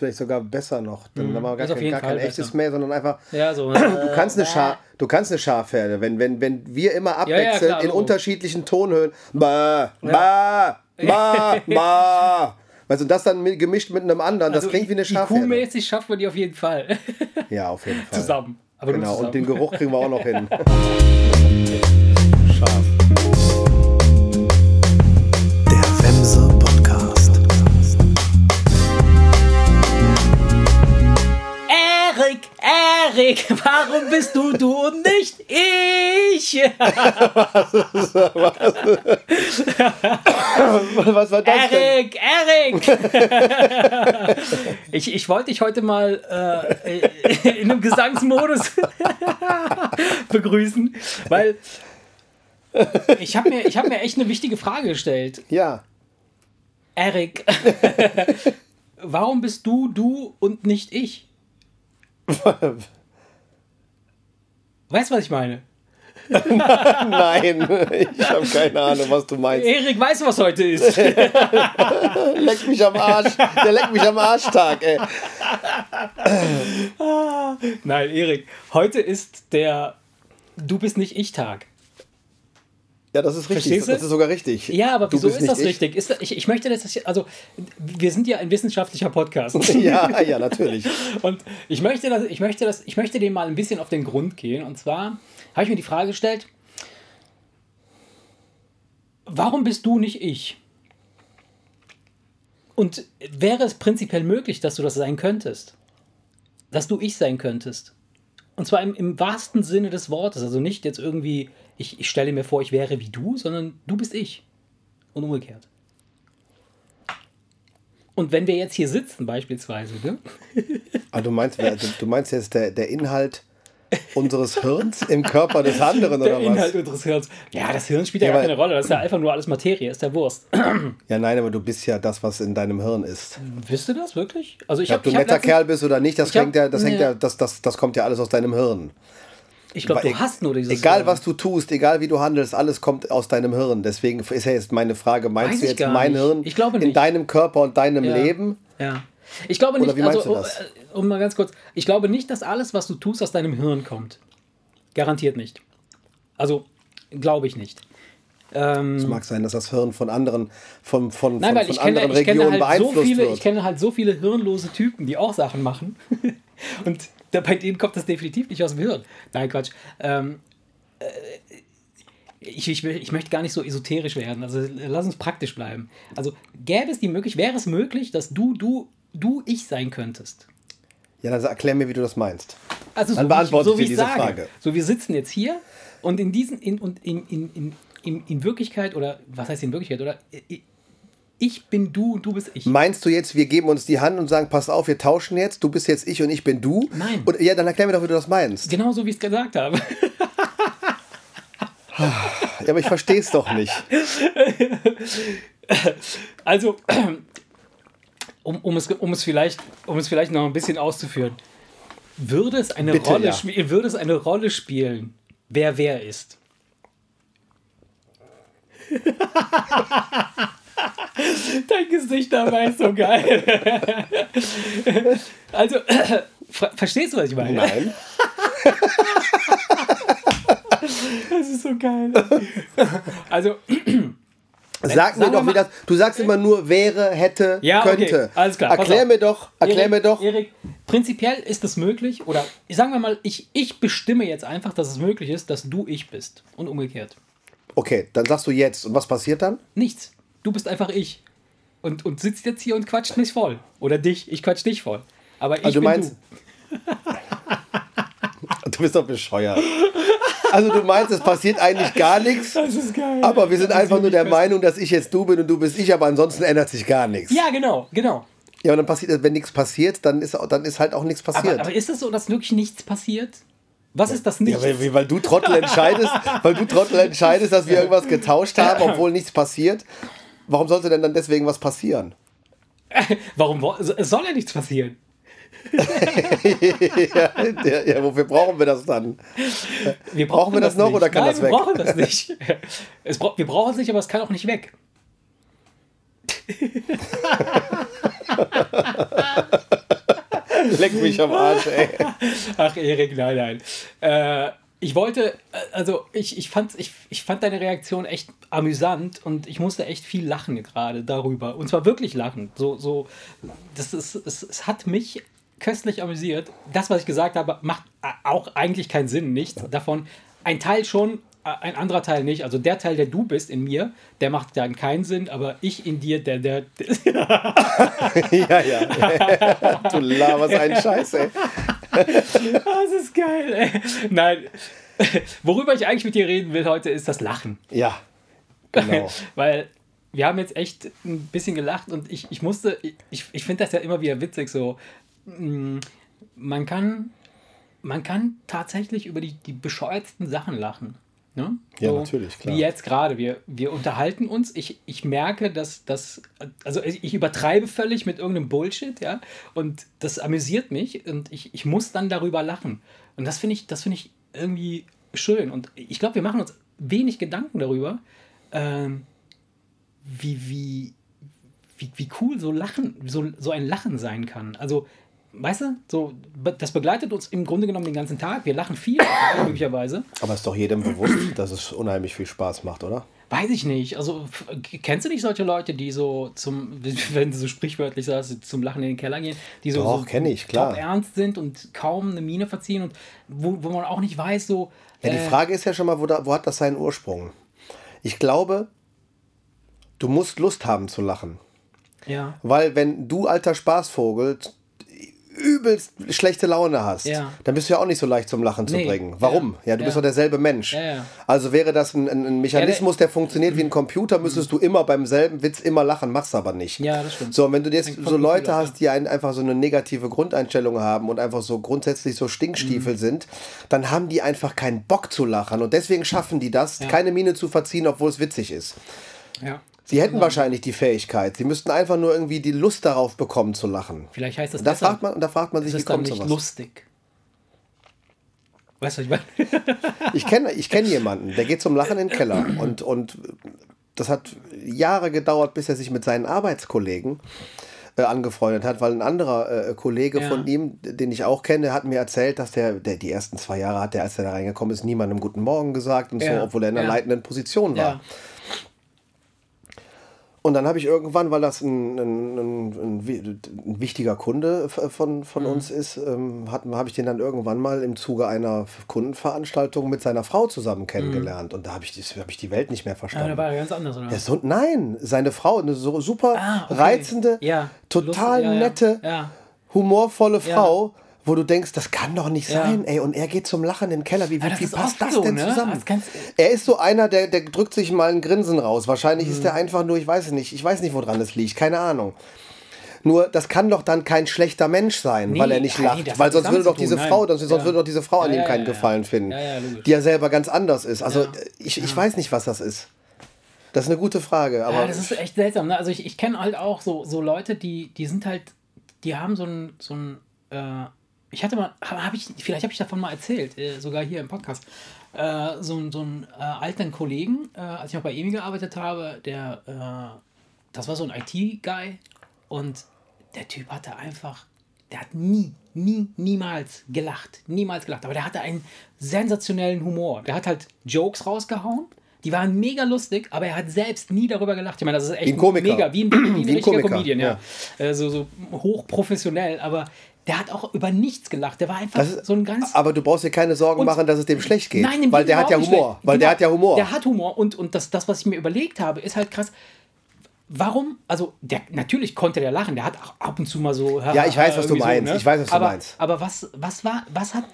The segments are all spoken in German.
vielleicht sogar besser noch. Dann haben wir gar kein, gar kein echtes besser. mehr, sondern einfach. Ja, so. Du kannst eine, Schar, du kannst eine Schafherde, wenn, wenn, wenn wir immer abwechselnd klar, in unterschiedlichen Tonhöhen. Ba, ba, ba, ba. Weißt du, das dann gemischt mit einem anderen, das klingt wie eine Schafherde. IQ-mäßig schafft man die auf jeden Fall. Ja, auf jeden Fall. zusammen. Aber Genau, zusammen. und den Geruch kriegen wir auch noch hin. Erik, warum bist du du und nicht ich? Was war das? Erik, Erik! ich, ich wollte dich heute mal äh, in einem Gesangsmodus begrüßen, weil ich habe mir, ich hab mir echt eine wichtige Frage gestellt. Ja. Erik, warum bist du du und nicht ich? Weißt du, was ich meine? Nein, ich habe keine Ahnung, was du meinst. Erik weiß, was heute ist. Leck mich am Arsch. Der leckt mich am Arschtag, ey. Nein, Erik, heute ist der Du bist nicht ich-Tag. Ja, das ist richtig. Das ist sogar richtig. Ja, aber wieso ist das ich. richtig? Ist das, ich, ich möchte das, also wir sind ja ein wissenschaftlicher Podcast. Ja, ja, natürlich. Und ich möchte, das, ich, möchte das, ich möchte dem mal ein bisschen auf den Grund gehen. Und zwar habe ich mir die Frage gestellt, warum bist du nicht ich? Und wäre es prinzipiell möglich, dass du das sein könntest? Dass du ich sein könntest? Und zwar im, im wahrsten Sinne des Wortes. Also nicht jetzt irgendwie, ich, ich stelle mir vor, ich wäre wie du, sondern du bist ich. Und umgekehrt. Und wenn wir jetzt hier sitzen, beispielsweise, ne? Ah, du meinst, du, meinst jetzt der, der Inhalt unseres Hirns im Körper des anderen der oder Inhalt was? unseres Hirns. Ja, das Hirn spielt ja, Ja, gar keine Rolle. Das ist ja einfach nur alles Materie, ist der Wurst. Ja, nein, aber du bist ja das, was in deinem Hirn ist. Wisst ihr das wirklich? Also ich Ob habe du ein hab netter Kerl bist oder nicht, das, hab- hängt ja, das, hängt ja, das, das, das kommt ja alles aus deinem Hirn. Ich glaube, du hast nur dieses Egal, Hirn. was du tust, egal wie du handelst, alles kommt aus deinem Hirn. Deswegen ist ja jetzt meine Frage, meinst Weiß du jetzt mein nicht. Hirn Ich glaube in nicht. deinem Körper und deinem Ja. Leben? Ja. Ich glaube nicht, Oder wie also, du das? äh, um mal ganz kurz, ich glaube nicht, dass alles, was du tust, aus deinem Hirn kommt. Garantiert nicht. Also, glaube ich nicht. Ähm, Es mag sein, dass das Hirn von anderen, von, von, Nein, von, von anderen kenne Regionen halt so beeinflusst viele, wird. ich kenne halt so viele hirnlose Typen, die auch Sachen machen. Und bei denen kommt das definitiv nicht aus dem Hirn. Nein, Quatsch. Ähm, äh, ich, ich, ich möchte gar nicht so esoterisch werden. Also lass uns praktisch bleiben. Also gäbe es die Möglichkeit, wäre es möglich, dass du, du, du ich sein könntest? ja, dann erklär mir, wie du das meinst. Also Dann so beantworte ich so ich diese sage. Frage. So, wir sitzen jetzt hier und in diesen, in, und in, in, in, in, in Wirklichkeit, oder was heißt in Wirklichkeit, oder ich bin du und du bist ich. Meinst du jetzt, wir geben uns die Hand und sagen, pass auf, wir tauschen jetzt, du bist jetzt ich und ich bin du? Nein. Und, ja, dann erklär mir doch, wie du das meinst. Genau so, wie ich es gesagt habe. Ja, aber ich verstehe es doch nicht. Also, um, um, es, um, es vielleicht, um es vielleicht noch ein bisschen auszuführen. Würde es eine, Bitte, Rolle, ja. würde es eine Rolle spielen, wer wer ist? Dein Gesicht dabei ist so geil. Also, ver- verstehst du, was ich meine? Nein. Das ist so geil. Also, Sag mir doch, wie das. Du sagst immer nur wäre, hätte, Ja, okay, könnte. alles klar, Erklär mir doch, erklär Erik, mir doch. Erik, prinzipiell ist es möglich, oder sagen wir mal, ich, ich bestimme jetzt einfach, dass es möglich ist, dass du ich bist. Und umgekehrt. Okay, dann sagst du jetzt. Und was passiert dann? Nichts. Du bist einfach ich. Und, und sitzt jetzt hier und quatscht mich voll. Oder dich, ich quatsch dich voll. Aber ich Also du bin meinst- du. Du bist doch bescheuert. Also du meinst, es passiert eigentlich gar nichts, Das ist geil. aber wir sind Das einfach nur der fest. Meinung, dass ich jetzt du bin und du bist ich, aber ansonsten ändert sich gar nichts. Ja, genau, genau. Ja, und dann passiert, wenn nichts passiert, dann ist, dann ist halt auch nichts Aber, passiert. aber ist es so, dass wirklich nichts passiert? Was ist das ja, nicht? weil, weil du Trottel entscheidest, weil du Trottel entscheidest, dass wir irgendwas getauscht haben, obwohl nichts passiert. Warum sollte denn dann deswegen was passieren? Warum? soll ja nichts passieren. ja, ja, ja, wofür brauchen wir das dann? Wir Brauchen wir das noch nicht. oder kann Nein, das wir weg? brauchen das nicht. Es bra wir brauchen es nicht, aber es kann auch nicht weg. Leck mich am Arsch, ey. Ach, Erik, nein, nein. Äh, ich wollte, äh, also ich, ich, fand, ich, ich fand deine Reaktion echt amüsant und ich musste echt viel lachen gerade darüber. Und zwar wirklich lachen. So, so, das ist, es, es hat mich köstlich amüsiert. Das, was ich gesagt habe, macht auch eigentlich keinen Sinn, nichts davon. Ein Teil schon, äh, ein anderer Teil nicht. Also der Teil, der du bist in mir, der macht dann keinen Sinn, aber ich in dir, der, der. ja, ja. Du laberst einen Scheiß, ey. Das ist geil, ey. Nein. Worüber ich eigentlich mit dir reden will heute, ist das Lachen. Ja, genau. Weil wir haben jetzt echt ein bisschen gelacht und ich, ich musste, ich, ich finde das ja immer wieder witzig so. mm, Man kann, man kann tatsächlich über die, die bescheuertsten Sachen lachen. Ne? Ja, natürlich, klar. Wie jetzt gerade. Wir, wir unterhalten uns. Ich, ich merke, dass das, also ich übertreibe völlig mit irgendeinem Bullshit, ja. Und das amüsiert mich und ich, ich muss dann darüber lachen. Und das finde ich, das finde ich irgendwie schön. Und ich glaube, wir machen uns wenig Gedanken darüber, ähm, wie, wie, wie, wie cool so Lachen, so, so ein Lachen sein kann. Also, weißt du, so, das begleitet uns im Grunde genommen den ganzen Tag. Wir lachen viel, möglicherweise. Aber ist doch jedem bewusst, dass es unheimlich viel Spaß macht, oder? Weiß ich nicht. Also, kennst du nicht solche Leute, die so zum, wenn du so sprichwörtlich sagst, zum Lachen in den Keller gehen, die so, Doch, so ich, klar. ernst sind und kaum eine Miene verziehen und wo, wo man auch nicht weiß, so. Ja, die äh, Frage ist ja schon mal, wo, da, wo hat das seinen Ursprung? Ich glaube, du musst Lust haben zu lachen. Ja. Weil wenn du, alter Spaßvogel, übelst schlechte Laune hast, Ja. dann bist du ja auch nicht so leicht zum Lachen zu Nee. bringen. Warum? Ja, du Ja. bist doch derselbe Mensch. Ja, ja. Also wäre das ein, ein, Mechanismus, der funktioniert wie ein Computer, müsstest du immer beim selben Witz immer lachen, machst aber nicht. Ja, das stimmt. So, und wenn du jetzt so Leute hast, die ein, einfach so eine negative Grundeinstellung haben und einfach so grundsätzlich so Mhm. Stinkstiefel sind, dann haben die einfach keinen Bock zu lachen und deswegen schaffen die das, keine Miene zu verziehen, obwohl es witzig ist. Ja. Sie hätten wahrscheinlich die Fähigkeit. Sie müssten einfach nur irgendwie die Lust darauf bekommen zu lachen. Vielleicht heißt das Da deshalb, fragt man, da fragt man sich, wie ist dann kommt nicht sowas? lustig. Weißt du, was ich meine? Ich kenne ich kenn jemanden, der geht zum Lachen in den Keller und, und das hat Jahre gedauert, bis er sich mit seinen Arbeitskollegen äh, angefreundet hat, weil ein anderer äh, Kollege Ja. von ihm, den ich auch kenne, hat mir erzählt, dass der, der die ersten zwei Jahre hat, der, als er da reingekommen ist, niemandem guten Morgen gesagt und so, Ja. obwohl er in einer Ja. leitenden Position war. Und dann habe ich irgendwann, weil das ein, ein, ein, ein, wi- ein wichtiger Kunde f- von, Mhm. von uns ist, ähm, habe ich den dann irgendwann mal im Zuge einer Kundenveranstaltung mit seiner Frau zusammen kennengelernt. Und da habe ich, das- hab ich die Welt nicht mehr Aber verstanden. da war er ganz anders, oder? Ja, so, nein, seine Frau, eine so super Ah, okay. reizende, Ja. total Lustig, ja, nette, humorvolle. Frau, wo du denkst, das kann doch nicht Ja. sein, ey. Und er geht zum Lachen in den Keller. Wie, wie, wie passt das so, denn ne? zusammen? Das er ist so einer, der, der drückt sich mal ein Grinsen raus. Wahrscheinlich Mhm. ist er einfach nur, ich weiß es nicht, ich weiß nicht, woran es liegt, keine Ahnung. Nur, das kann doch dann kein schlechter Mensch sein, Nee, weil er nicht nee, lacht. weil sonst würde doch diese tun, Frau, sonst Ja. würde doch diese Frau an Ja, ihm ja, keinen. Gefallen finden. Ja, ja, die ja selber ganz anders ist. Also ich, ich weiß nicht, was das ist. Das ist eine gute Frage, aber Ja, das ist echt seltsam. Ne? Also ich, ich kenne halt auch so, so Leute, die, die sind halt, die haben so ein, so ein äh, ich hatte mal, habe hab ich, vielleicht habe ich davon mal erzählt, äh, sogar hier im Podcast, äh, so, so einen äh, alten Kollegen, äh, als ich noch bei EMI gearbeitet habe, der, äh, das war so ein IT-Guy und der Typ hatte einfach, der hat nie, nie, niemals gelacht. Niemals gelacht. Aber der hatte einen sensationellen Humor. Der hat halt Jokes rausgehauen. Die waren mega lustig, aber er hat selbst nie darüber gelacht. Ich meine, das ist echt Wie ein Komiker. mega, wie ein, wie ein Wie ein richtiger Komiker, Comedian, ja. ja. Äh, so, so hochprofessionell, aber der hat auch über nichts gelacht. Der war einfach ist- so ein ganz Aber du brauchst dir keine Sorgen machen, dass es dem schlecht geht. Nein, dem weil der hat ja Humor. Weil der Genau, hat ja Humor. Der hat Humor und, und das, das, was ich mir überlegt habe, ist halt krass. Warum, also der, natürlich konnte der lachen, der hat auch ab und zu mal so. Ja, ich weiß, was du meinst. Ich weiß, was du aber, meinst. Aber was, was war, was hat,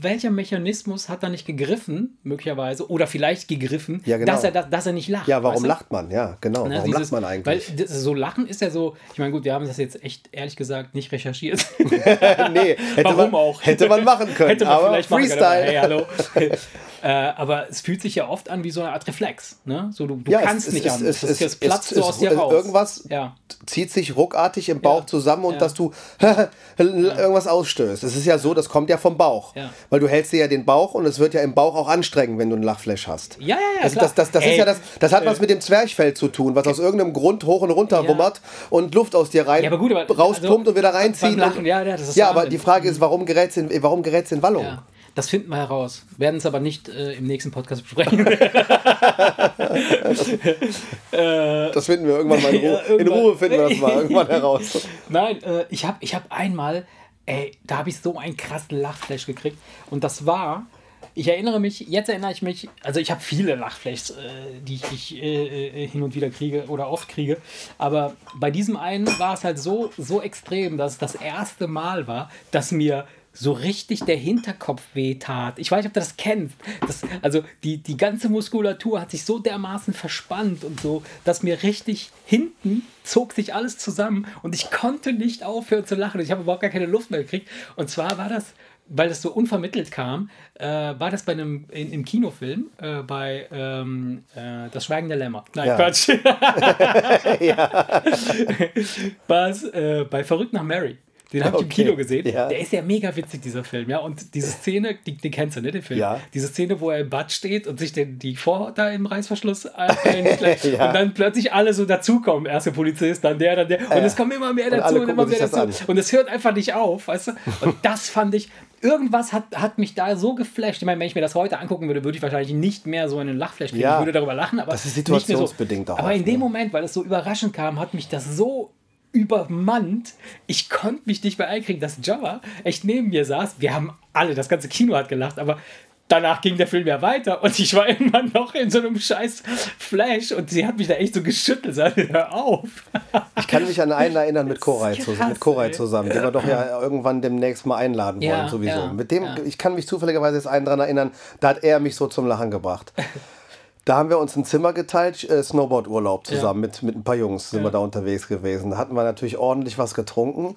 welcher Mechanismus hat da nicht gegriffen, möglicherweise, oder vielleicht gegriffen, Ja, genau. dass, er, dass, er nicht lacht? ja, warum du? lacht man? Ja, genau. Ne, warum dieses- lacht man eigentlich? Weil so Lachen ist ja so, ich meine, gut, wir haben das jetzt echt, ehrlich gesagt, nicht recherchiert. nee, hätte Warum man, auch? Hätte man machen können. Hätte man aber vielleicht machen können, Freestyle. aber hey, hallo. Äh, aber es fühlt sich ja oft an wie so eine Art Reflex. Ne? So, du, du Ja, es- kannst es- nicht es- anders. es- das es- platzt es- so es- aus dir es- raus. irgendwas- Ja. zieht sich ruckartig im Bauch Ja. zusammen und dass du irgendwas ausstößt. Es ist ja so, das kommt ja vom Bauch. Weil du hältst dir ja den Bauch und es wird ja im Bauch auch anstrengend, wenn du einen Lachflash hast. Ja, ja, ja, Das, das, das, das ist ja das, das hat äh, was mit dem Zwerchfell zu tun, was aus irgendeinem Grund hoch und runter wummert und Luft aus dir rein Ja, aber gut, aber- rauspumpt also, und wieder reinzieht. Ja, aber die Frage ist, warum gerät es in, warum gerät's in Wallung? Das finden wir heraus. Werden es aber nicht äh, im nächsten Podcast besprechen. Das finden wir irgendwann mal in Ruhe. in. Ruhe finden wir das mal irgendwann heraus. Nein, äh, ich habe ich hab einmal, ey, da habe ich so einen krassen Lachflash gekriegt. Und das war, ich erinnere mich, jetzt erinnere ich mich, also ich habe viele Lachflashs, äh, die ich, ich äh, äh, hin und wieder kriege oder oft kriege. Aber bei diesem einen war es halt so, so extrem, dass es das erste Mal war, dass mir so richtig der Hinterkopf wehtat. Ich weiß nicht, ob du das kennst. Das, also die, die ganze Muskulatur hat sich so dermaßen verspannt und so, dass mir richtig hinten zog sich alles zusammen und ich konnte nicht aufhören zu lachen. Ich habe überhaupt gar keine Luft mehr gekriegt. Und zwar war das, weil das so unvermittelt kam, äh, war das bei einem in, im Kinofilm äh, bei ähm, äh, Das Schweigen der Lämmer. Nein, Ja. Quatsch. Was äh, bei Verrückt nach Mary. Den habe ich im Okay. Kino gesehen. Ja. Der ist ja mega witzig, dieser Film. Ja, und diese Szene, die, die kennst du, ne, den Film? Ja. Diese Szene, wo er im Bad steht und sich den, die Vorhaut da im Reißverschluss einschlägt Ja. und dann plötzlich alle so dazukommen. Erst der Polizist, dann der, dann der. Und es kommen immer mehr Und dazu alle und immer mehr dazu. an. Und es hört einfach nicht auf, weißt du? Und das fand ich, irgendwas hat, hat mich da so geflasht. Ich meine, wenn ich mir das heute angucken würde, würde ich wahrscheinlich nicht mehr so einen Lachflash kriegen. Ja. Ich würde darüber lachen, aber Das ist situationsbedingt so. auch Aber in dem? Moment, weil es so überraschend kam, hat mich das so übermannt. Ich konnte mich nicht mehr einkriegen, dass Java echt neben mir saß. Wir haben alle, das ganze Kino hat gelacht, aber danach ging der Film ja weiter und ich war immer noch in so einem scheiß Flash und sie hat mich da echt so geschüttelt. Sagte, hör auf. Ich kann mich an einen erinnern mit Koray, ist zu, krass, mit Koray ey. zusammen, den wir doch ja irgendwann demnächst mal einladen wollen, Ja, sowieso. ja, mit dem, ja. ich kann mich zufälligerweise jetzt einen dran erinnern, da hat er mich so zum Lachen gebracht. Da haben wir uns ein Zimmer geteilt, äh, Snowboard-Urlaub zusammen mit, mit ein paar Jungs sind wir da unterwegs gewesen. Da hatten wir natürlich ordentlich was getrunken. Und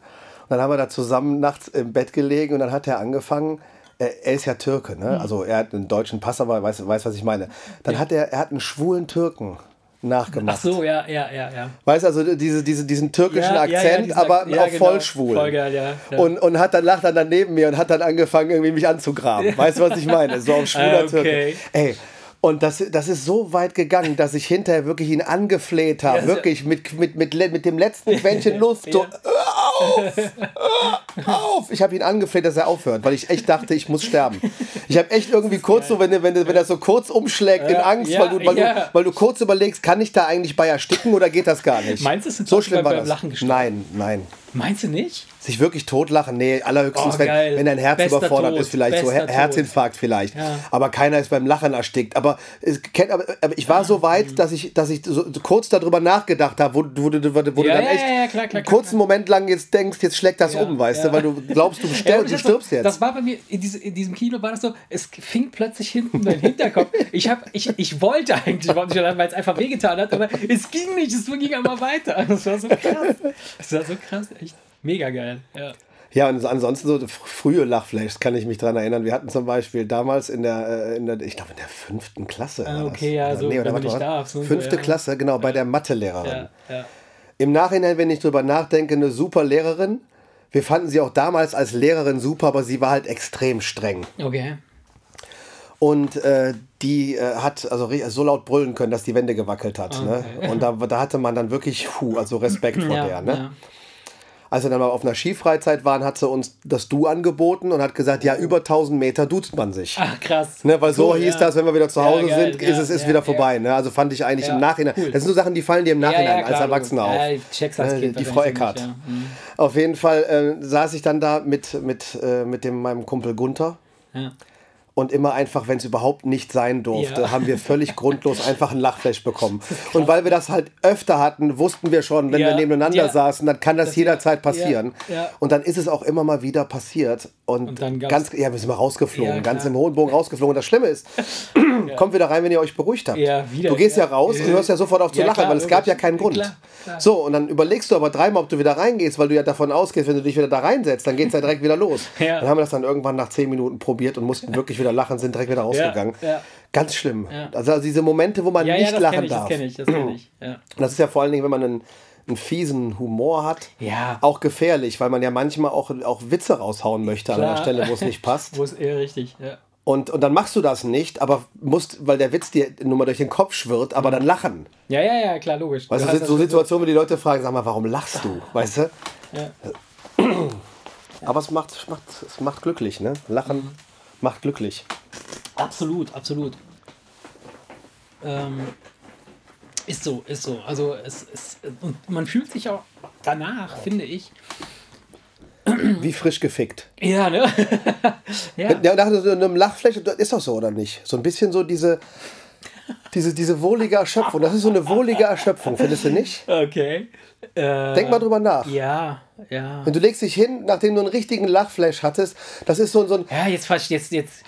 dann haben wir da zusammen nachts im Bett gelegen und dann hat er angefangen, er, er ist ja Türke, ne? Mhm. also er hat einen deutschen Pass, aber weiß, weiß was ich meine. Dann hat er, er hat einen schwulen Türken nachgemacht. Ach so, ja, ja, ja, ja. Weißt du, also diese, diese, diesen türkischen Ja, ja, ja, Akzent, diesen aber ja, auch genau. voll schwul. Voll geil, ja, ja. Und, und hat dann lacht dann daneben mir und hat dann angefangen, irgendwie mich anzugraben. Weißt du, was ich meine? So auf schwuler Ah, okay. Türke. Ey. Und das, das ist so weit gegangen, dass ich hinterher wirklich ihn angefleht habe. Ja, so- wirklich mit, mit, mit, mit dem letzten Quäntchen Luft. So, Ja. auf! Auf! Ich habe ihn angefleht, dass er aufhört, weil ich echt dachte, ich muss sterben. Ich habe echt irgendwie kurz so, wenn, wenn, wenn er so kurz umschlägt in Ja, Angst, ja, weil, du, weil, du, weil du kurz überlegst, kann ich da eigentlich bei ersticken oder geht das gar nicht? Meinst du, es so schlimm war beim das? Lachen gestorben? Nein, nein. Meinst du nicht? Sich wirklich totlachen? Nee, allerhöchstens, Oh, wenn, wenn dein Herz Bester überfordert Tod. ist, vielleicht so Bester Her Tod. Herzinfarkt vielleicht. Ja. Aber keiner ist beim Lachen erstickt. Aber, es, aber, aber ich war so weit, dass ich, dass ich so, so kurz darüber nachgedacht habe, wo, du- wo, du- wo, du- wo du Ja, dann ja, echt ja, klar, klar, einen klar, kurzen Moment lang jetzt denkst, jetzt schlägt das um, weißt du, weil du glaubst, du, aber du stirbst jetzt. Das war bei mir, in, diese, in diesem Kino war das so, es fing plötzlich hinten mein Hinterkopf. Ich, hab, ich, ich wollte eigentlich, weil es einfach wehgetan hat, aber es ging nicht, es ging immer weiter. Das war so krass. Das war so krass, echt mega geil. Ja. Ja, und ansonsten so frühe Lachflashs kann ich mich dran erinnern. Wir hatten zum Beispiel damals in der, äh, in der ich glaube in der fünften Klasse. Ah, okay, ja, so, nee, wenn oder man nicht mal. darf, so Fünfte ja. Klasse, genau, bei der Mathelehrerin. Ja, ja. Im Nachhinein, wenn ich drüber nachdenke, eine super Lehrerin. Wir fanden sie auch damals als Lehrerin super, aber sie war halt extrem streng. Okay. Und äh, die äh, hat also so laut brüllen können, dass die Wände gewackelt hat. Ne? Und da, da hatte man dann wirklich puh, also Respekt vor der. Ne? Ja. Als wir dann mal auf einer Skifreizeit waren, hat sie uns das Du angeboten und hat gesagt, ja, über 1000 Meter duzt man sich. Ach, krass. Ne, weil so Cool, hieß ja. das, wenn wir wieder zu Ja, Hause geil, sind, ja, ist es ist ja, wieder ja. vorbei. Ne? Also fand ich eigentlich Ja, im Nachhinein. cool. Das sind so Sachen, die fallen dir im Nachhinein ja, als Erwachsener auf. Ja, ich check's als Äh, Kind die Frau Eckhardt. ja. Mhm. Auf jeden Fall äh, saß ich dann da mit, mit, äh, mit dem, meinem Kumpel Gunther. Ja. Und immer einfach, wenn es überhaupt nicht sein durfte, Ja. haben wir völlig grundlos einfach einen Lachflash bekommen. Und weil wir das halt öfter hatten, wussten wir schon, wenn Ja, wir nebeneinander ja. saßen, dann kann das, Das- jederzeit passieren. Und dann ist es auch immer mal wieder passiert. Und, Und ganz, ja, wir sind mal rausgeflogen, Ja, ganz im hohen Bogen rausgeflogen. Und das Schlimme ist, kommt wieder rein, wenn ihr euch beruhigt habt. Ja, wieder, du gehst ja, ja. raus und hörst ja sofort auf zu Ja, lachen, klar, weil es gab ja keinen Grund. Klar, klar. So, und dann überlegst du aber dreimal, ob du wieder reingehst, weil du ja davon ausgehst, wenn du dich wieder da reinsetzt, dann geht es ja direkt wieder los. Ja. Dann haben wir das dann irgendwann nach zehn Minuten probiert und mussten wirklich wieder lachen, sind direkt wieder rausgegangen. ja. Ganz schlimm. Ja. Also, also diese Momente, wo man Ja, nicht ja, das lachen kenne ich, das darf. kenne ich, das kenne ich. Ja. Und das ist ja vor allen Dingen, wenn man einen, einen fiesen Humor hat, Ja. auch gefährlich, weil man ja manchmal auch, auch Witze raushauen möchte an einer Klar. Stelle, wo es nicht passt. Wo ist eher richtig, ja. Und, und dann machst du das nicht, aber musst, weil der Witz dir nur mal durch den Kopf schwirrt, aber dann lachen. Ja, ja, ja, klar, logisch. Weißt du, sind so Situationen, wo die Leute fragen, sag mal, warum lachst du? Weißt du? Ja. Aber es macht, macht, es macht glücklich, ne? Lachen Mhm. macht glücklich. Absolut, absolut. Ähm, ist so, ist so. Also es, es und man fühlt sich auch danach, finde ich. Wie frisch gefickt. Ja, ne? ja. Ja, nach so einem Lachfläche, das ist doch so, oder nicht? So ein bisschen so diese, diese, diese wohlige Erschöpfung. Das ist so eine wohlige Erschöpfung, findest du nicht? Okay. Äh, Denk mal drüber nach. Ja, ja. Und du legst dich hin, nachdem du einen richtigen Lachflash hattest, das ist so, so ein. Ja, jetzt jetzt, jetzt, jetzt,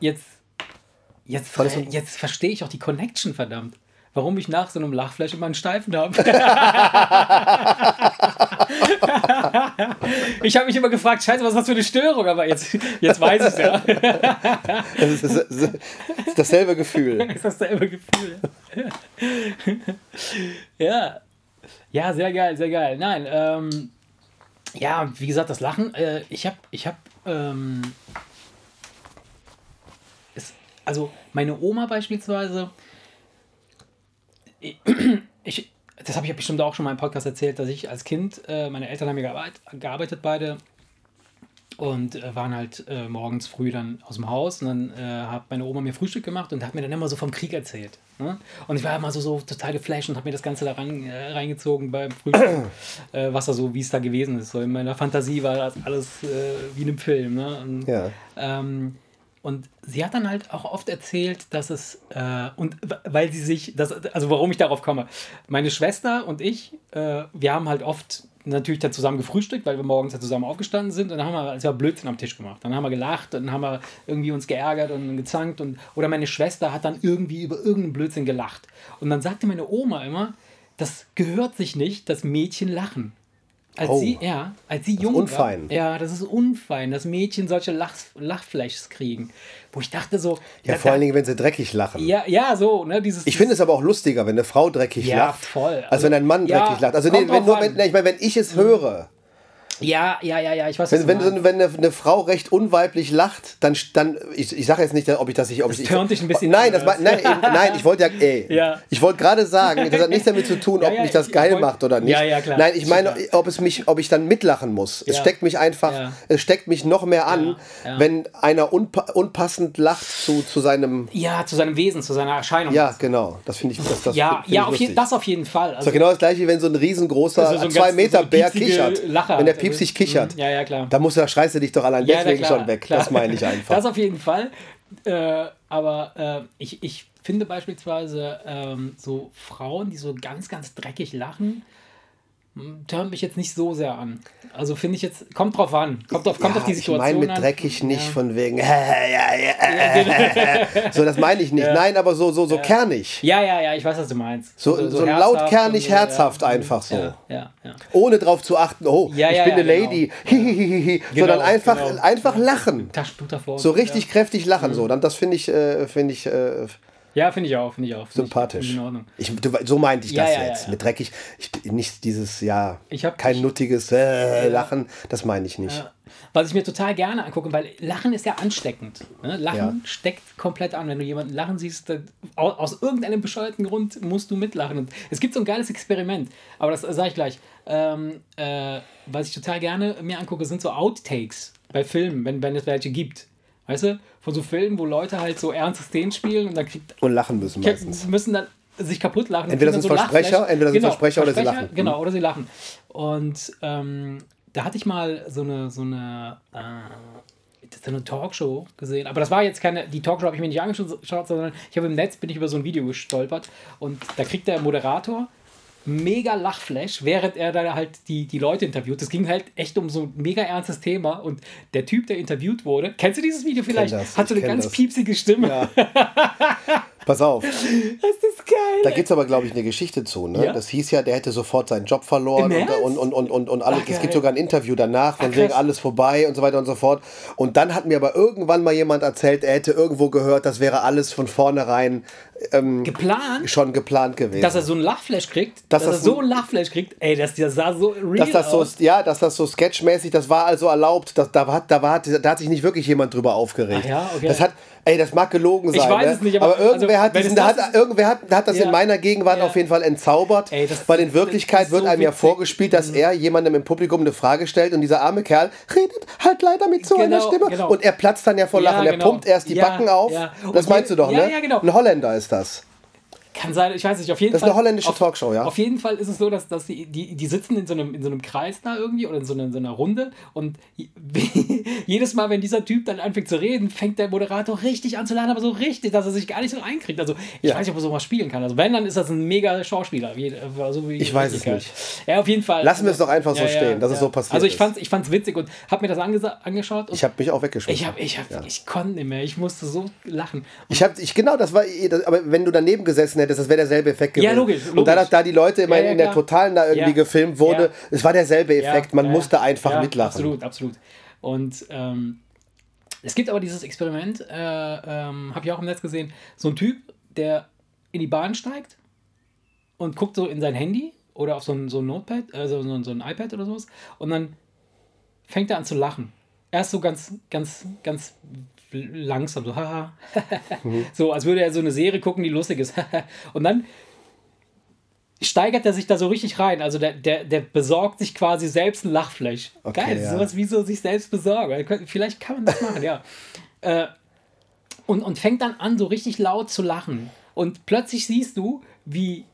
jetzt, jetzt, das so- jetzt verstehe ich auch die Connection, verdammt. Warum ich nach so einem Lachflash immer einen Steifen habe. ich habe mich immer gefragt, scheiße, was ist das für eine Störung? Aber jetzt, jetzt weiß ich es ja. Das ist, das ist dasselbe Gefühl. ist dasselbe Gefühl. ja. Ja, sehr geil, sehr geil. Nein, ähm, ja, wie gesagt, das Lachen, äh, ich habe, ich habe, ähm, also meine Oma beispielsweise, ich, das habe ich ja bestimmt auch schon mal im Podcast erzählt, dass ich als Kind, äh, meine Eltern haben ja gearbeitet, beide und äh, waren halt äh, morgens früh dann aus dem Haus und dann äh, hat meine Oma mir Frühstück gemacht und hat mir dann immer so vom Krieg erzählt. Ne? Und ich war immer so, so total geflasht und habe mir das Ganze da ran, äh, reingezogen beim Frühstück, äh, was da so, wie es da gewesen ist. So in meiner Fantasie war das alles wie in einem Film. Ne? Und, Ja. ähm, und sie hat dann halt auch oft erzählt, dass es, äh, und weil sie sich, das, also warum ich darauf komme, meine Schwester und ich, äh, wir haben halt oft natürlich dann zusammen gefrühstückt, weil wir morgens ja zusammen aufgestanden sind und dann haben wir, also wir Blödsinn am Tisch gemacht. Dann haben wir gelacht und dann haben wir irgendwie uns geärgert und gezankt und, oder meine Schwester hat dann irgendwie über irgendeinen Blödsinn gelacht. Und dann sagte meine Oma immer, das gehört sich nicht, dass Mädchen lachen. Als Oh. sie, ja, als sie jung unfein. war. Ja, das ist unfein, dass Mädchen solche Lach, Lachflashs kriegen. Wo ich dachte so. Ja, da- vor allen Dingen, wenn sie dreckig lachen. Ja, ja, so, ne, dieses. Ich finde es aber auch lustiger, wenn eine Frau dreckig Ja, lacht, voll. als Also, wenn ein Mann ja, dreckig lacht. Also nee, wenn, nur, wenn, nee, ich meine, wenn ich es höre, Ja, ja, ja, ja, ich weiß, was wenn, wenn, wenn eine, eine Frau recht unweiblich lacht, dann, dann ich, ich sage jetzt nicht, ob ich das nicht, ob Das ich, turnt dich ein bisschen nein, das, nein, eben, nein, ich wollte ja, ey, Ja. ich wollte gerade sagen, das hat nichts damit zu tun, Ja, ob ja, mich das ich- geil ich wollt- macht oder nicht. Ja, ja, klar. Nein, ich meine, ob es mich, ob ich dann mitlachen muss. Es Ja. steckt mich einfach, Ja. es steckt mich noch mehr an, Ja. wenn einer unpa unpassend lacht zu, zu seinem, ja, zu seinem Wesen, zu seiner Erscheinung. ja, genau, das finde ich, das, das ja, find ich ja auf je, das auf jeden Fall. Das Also, ist doch genau das gleiche, wie wenn so ein riesengroßer, Also so ein zwei ganz- Meter so Bär kichert. Lacher wenn der hat. Kichert. Mhm. Ja, ja, klar. Da musst du, da schreist du dich doch allein Ja, deswegen klar, schon weg. klar. Das meine ich einfach. Das auf jeden Fall. Äh, aber äh, ich, ich finde beispielsweise ähm, so Frauen, die so ganz, ganz dreckig lachen, tönt mich jetzt nicht so sehr an. Also finde ich jetzt, kommt drauf an. Kommt auf, kommt ja, auf die ich Situation meine mit an. dreckig nicht Ja. von wegen. ja, ja, so, das meine ich nicht. Nein, aber so, so, so kernig. Ja, ja, ja, ich weiß, was du meinst. So, so, herzhaft laut kernig, so, herzhaft ja. einfach so. Ja, ja, ja. Ohne drauf zu achten, oh, Ja, ich ja, bin ja, eine genau. Lady, hihihihi, sondern einfach, genau. einfach lachen. Taschentuch davor. So richtig kräftig lachen. Mhm. So. Dann, das finde ich, äh, finde ich äh, Ja, finde ich auch, finde ich auch. Find sympathisch. Ich, in Ordnung. Ich, du, so meinte ich Ja, das ja, jetzt. ja. Mit dreckig. Ich, nicht dieses, ja, Ich hab- kein nuttiges äh, Lachen. Das meine ich nicht. Was ich mir total gerne angucke, weil Lachen ist ja ansteckend. Ne? Lachen steckt komplett an. Wenn du jemanden lachen siehst, aus, aus irgendeinem bescheuerten Grund musst du mitlachen. Und es gibt so ein geiles Experiment, aber das sage ich gleich. Ähm, äh, was ich total gerne mir angucke, sind so Outtakes bei Filmen, wenn, wenn es welche gibt. Weißt du? Von so Filmen, wo Leute halt so ernste Szenen spielen und dann kriegt, Und lachen müssen meistens. müssen dann sich kaputt lachen. Entweder sind dann Versprecher, entweder sind Versprecher oder sie lachen. Mhm. Genau, oder sie lachen. Und ähm, da hatte ich mal so eine, so eine, äh, so eine Talkshow gesehen. Aber das war jetzt keine, die Talkshow habe ich mir nicht angeschaut, sondern ich habe im Netz, bin ich über so ein Video gestolpert und da kriegt der Moderator mega Lachflash, während er da halt die, die Leute interviewt. Es ging halt echt um so ein mega ernstes Thema und der Typ, der interviewt wurde, kennst du dieses Video vielleicht? das, Hat so eine ganz das. piepsige Stimme. Ja. Pass auf. Das ist geil. Da gibt es aber, glaube ich, eine Geschichte zu. Ne? Ja? Das hieß ja, der hätte sofort seinen Job verloren und, und, und, und, und, alles. Ach, es gibt sogar ein Interview danach, von wegen alles vorbei und so weiter und so fort. Und dann hat mir aber irgendwann mal jemand erzählt, er hätte irgendwo gehört, das wäre alles von vornherein ähm, Geplant, schon geplant gewesen. dass er so einen Lachflash kriegt. Dass Dass, das er so ein- einen Lachflash kriegt. Ey, das, das sah so real dass das so, aus. ja, dass das so sketchmäßig, das war also erlaubt, das, da, hat, da, war, da hat sich nicht wirklich jemand drüber aufgeregt. Ja, okay. Das hat, ey, das mag gelogen Ich sein. weiß ne? es nicht, aber- irgendwer, also, hat, diesen, hat, irgendwer hat, hat das Ja. in meiner Gegenwart Ja. auf jeden Fall entzaubert, Ey, weil in Wirklichkeit wird so einem ja vorgespielt, dass er jemandem im Publikum eine Frage stellt und dieser arme Kerl redet halt leider mit so einer Genau, Stimme genau. und er platzt dann ja vor Ja, Lachen. Er genau. pumpt erst die Ja, Backen auf. ja. Das Und meinst du doch, ja, ne? ja, genau. Ein Holländer ist das. Kann sein, ich weiß nicht, auf jeden Das ist Fall. eine holländische auf, Talkshow, ja? Auf jeden Fall ist es so, dass, dass die, die, die sitzen in so, einem, in so einem Kreis da irgendwie oder in so einer, in so einer Runde und je- jedes Mal, wenn dieser Typ dann anfängt zu reden, fängt der Moderator richtig an zu lachen, aber so richtig, dass er sich gar nicht so einkriegt. Also ich Ja. weiß nicht, ob er sowas spielen kann. Also wenn, dann ist das ein mega Schauspieler. wie- So wie Ich weiß es nicht. Ja, auf jeden Fall. Lassen wir es doch einfach so stehen, dass es so passiert Also ich fand's, ich fand's witzig und habe mir das angeschaut Ich habe mich auch weggeschmissen. ich, hab, ich, hab, ich konnte nicht mehr. Ich musste so lachen. Ich habe, ich genau, das war, das, aber wenn du daneben gesessen hättest, das wäre derselbe Effekt gewesen. Ja, logisch, Und da, logisch. da die Leute immer Ja, ja, in der. Totalen da irgendwie gefilmt wurde, es war derselbe Effekt. Man musste einfach mitlachen. Absolut, absolut. Und ähm, es gibt aber dieses Experiment, äh, ähm, habe ich auch im Netz gesehen, so ein Typ, der in die Bahn steigt und guckt so in sein Handy oder auf so ein, so ein Notepad, also so, ein- so ein iPad oder sowas und dann fängt er an zu lachen. Erst so ganz, ganz, ganz langsam, so haha. So, als würde er so eine Serie gucken, die lustig ist. und dann steigert er sich da so richtig rein. Also der, der, der besorgt sich quasi selbst ein Lachfleisch. Okay, Geil, ja. sowas wie so sich selbst besorgen. Vielleicht kann man das machen, ja. Äh, und, und fängt dann an, so richtig laut zu lachen. Und plötzlich siehst du, wie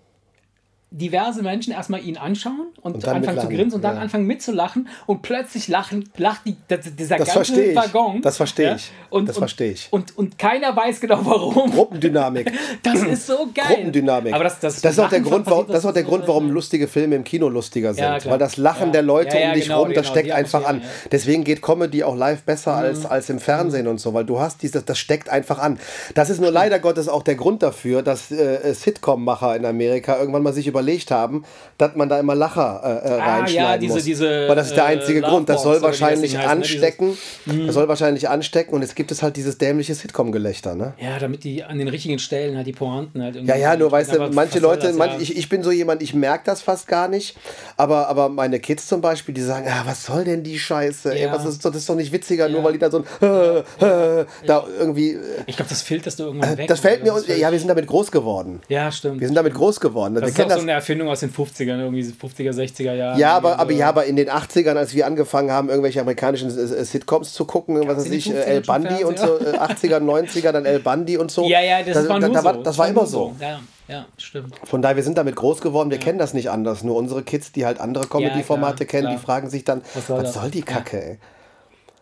diverse Menschen erstmal ihn anschauen und, Und anfangen zu mitlachen, grinsen und dann ja. anfangen mitzulachen und plötzlich lachen, lacht die, dieser Das ganze. Waggon. Das versteh ich. Und, Das und, versteh ich. Und, und keiner weiß genau warum. Gruppendynamik. Das ist so geil. Grupendynamik. Aber das, das, das ist auch der Grund, warum, das ist auch der Grund, warum lustige Filme im Kino lustiger sind. Ja. Weil das Lachen der Leute um dich genau, rum, das genau, steckt einfach an. Deswegen geht Comedy auch live besser Mhm. als, als im Fernsehen und so, weil du hast dieses, das steckt einfach an. Das ist nur leider Gottes auch der Grund dafür, dass äh, Sitcom-Macher in Amerika irgendwann mal sich überlegt haben, dass man da immer Lacher äh, äh, Ah, reinschneiden ja, diese- muss. diese, weil das ist der äh, einzige Grund. Das soll das wahrscheinlich Ding heißt, ne? anstecken. Das soll wahrscheinlich anstecken und jetzt gibt es halt dieses dämliche Sitcom-Gelächter, ne? Ja, damit die an den richtigen Stellen halt die Pointen halt irgendwie. Ja, ja, nur weißt du, manche Leute, das, manch, ja. ich, ich bin so jemand, ich merke das fast gar nicht, aber, aber meine Kids zum Beispiel, die sagen, ah, was soll denn die Scheiße? Ey, Ja. was ist, das ist doch nicht witziger, nur weil die da so ein äh, äh, da irgendwie. äh, Ich glaube, das filterst du irgendwann weg. Das fällt mir, Das uns- ja, wir sind damit groß geworden. Ja, stimmt. Wir sind damit groß geworden. das wir kennen das. Eine Erfindung aus den 50ern, irgendwie 50er, 60er Jahren. Ja, aber, aber, so. ja, aber in den 80ern, als wir angefangen haben, irgendwelche amerikanischen äh, äh, Sitcoms zu gucken, was weiß ich, äh, 50ern El Bundy und so, äh, 80er, 90er, dann El Bundy und so. Ja, ja, das, war nur da, so. war, das war immer nur so. Ja, ja, stimmt. Von daher, wir sind damit groß geworden, wir kennen das nicht anders. Nur unsere Kids, die halt andere Comedy-Formate klar, kennen, klar. die fragen sich dann, was Was soll, soll das? die Kacke, ey?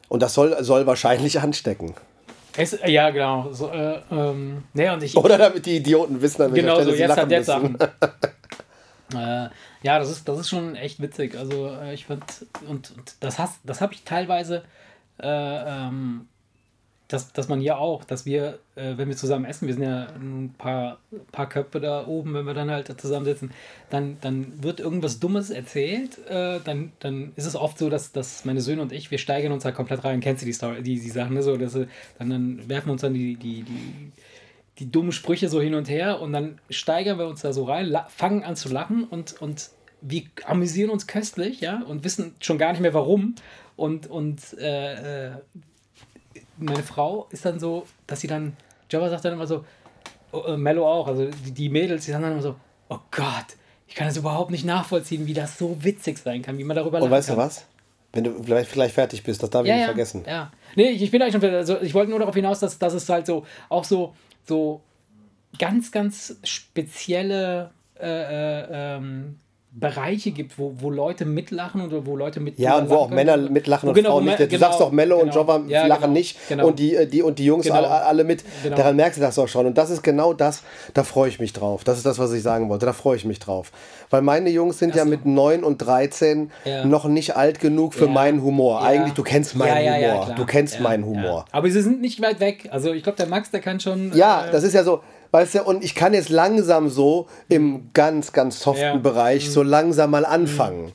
Und das soll, soll wahrscheinlich anstecken. Es, ja, genau. So, äh, ähm, nee, und ich, Oder damit die Idioten wissen, an welcher genau so, sie jetzt lachen hat jetzt müssen. Äh, ja, das ist, das ist schon echt witzig. Also äh, ich fand, und, und das, das habe ich teilweise, äh, ähm, dass, dass man hier auch, dass wir, äh, wenn wir zusammen essen, wir sind ja ein paar, paar Köpfe da oben, wenn wir dann halt zusammensitzen, dann, dann wird irgendwas Dummes erzählt, äh, dann, dann ist es oft so, dass, dass meine Söhne und ich, wir steigern uns halt komplett rein. Kennst du die Story, die, die Sachen, ne? so, dass, sie- dann, dann werfen wir uns dann die, die, die, die dummen Sprüche so hin und her und dann steigern wir uns da so rein, fangen an zu lachen und, und wir amüsieren uns köstlich, ja, und wissen schon gar nicht mehr warum. Und, und äh, äh, meine Frau ist dann so, dass sie dann, Java sagt dann immer so, oh, äh, Mello auch, also die, die Mädels, die sagen dann immer so, oh Gott, ich kann das überhaupt nicht nachvollziehen, wie das so witzig sein kann, wie man darüber Und lachen weißt du kann. was? Wenn du vielleicht, vielleicht fertig bist, das darf ich Ja, nicht ja, vergessen. Ja. Nee, ich, ich bin eigentlich schon fertig. Also ich wollte nur darauf hinaus, dass, dass es halt so auch so, so ganz, ganz spezielle äh, äh, ähm, Bereiche gibt, wo, wo Leute mitlachen oder wo Leute mit Ja, und wo auch können. Männer mitlachen und genau, Frauen nicht. Du sagst genau, doch, Mello und genau. Jova Ja, lachen genau, nicht genau. und die, äh, die, und die Jungs Genau. alle, alle mit. Daran merkst du das auch schon. Und das ist genau das, da freue ich mich drauf. Das ist das, was ich sagen wollte. Da freue ich mich drauf. Weil meine Jungs sind ja so. mit 9 und 13 Ja. noch nicht alt genug für Ja. meinen Humor. Ja. Eigentlich, du kennst meinen Ja, ja, ja, Humor. du kennst Ja, meinen ja. Humor. Aber sie sind nicht weit weg. Also ich glaube, der Max, der kann schon. Ja, äh, das ist ja so. Weißt du, und ich kann jetzt langsam so im ganz, ganz soften Ja. Bereich so langsam mal anfangen.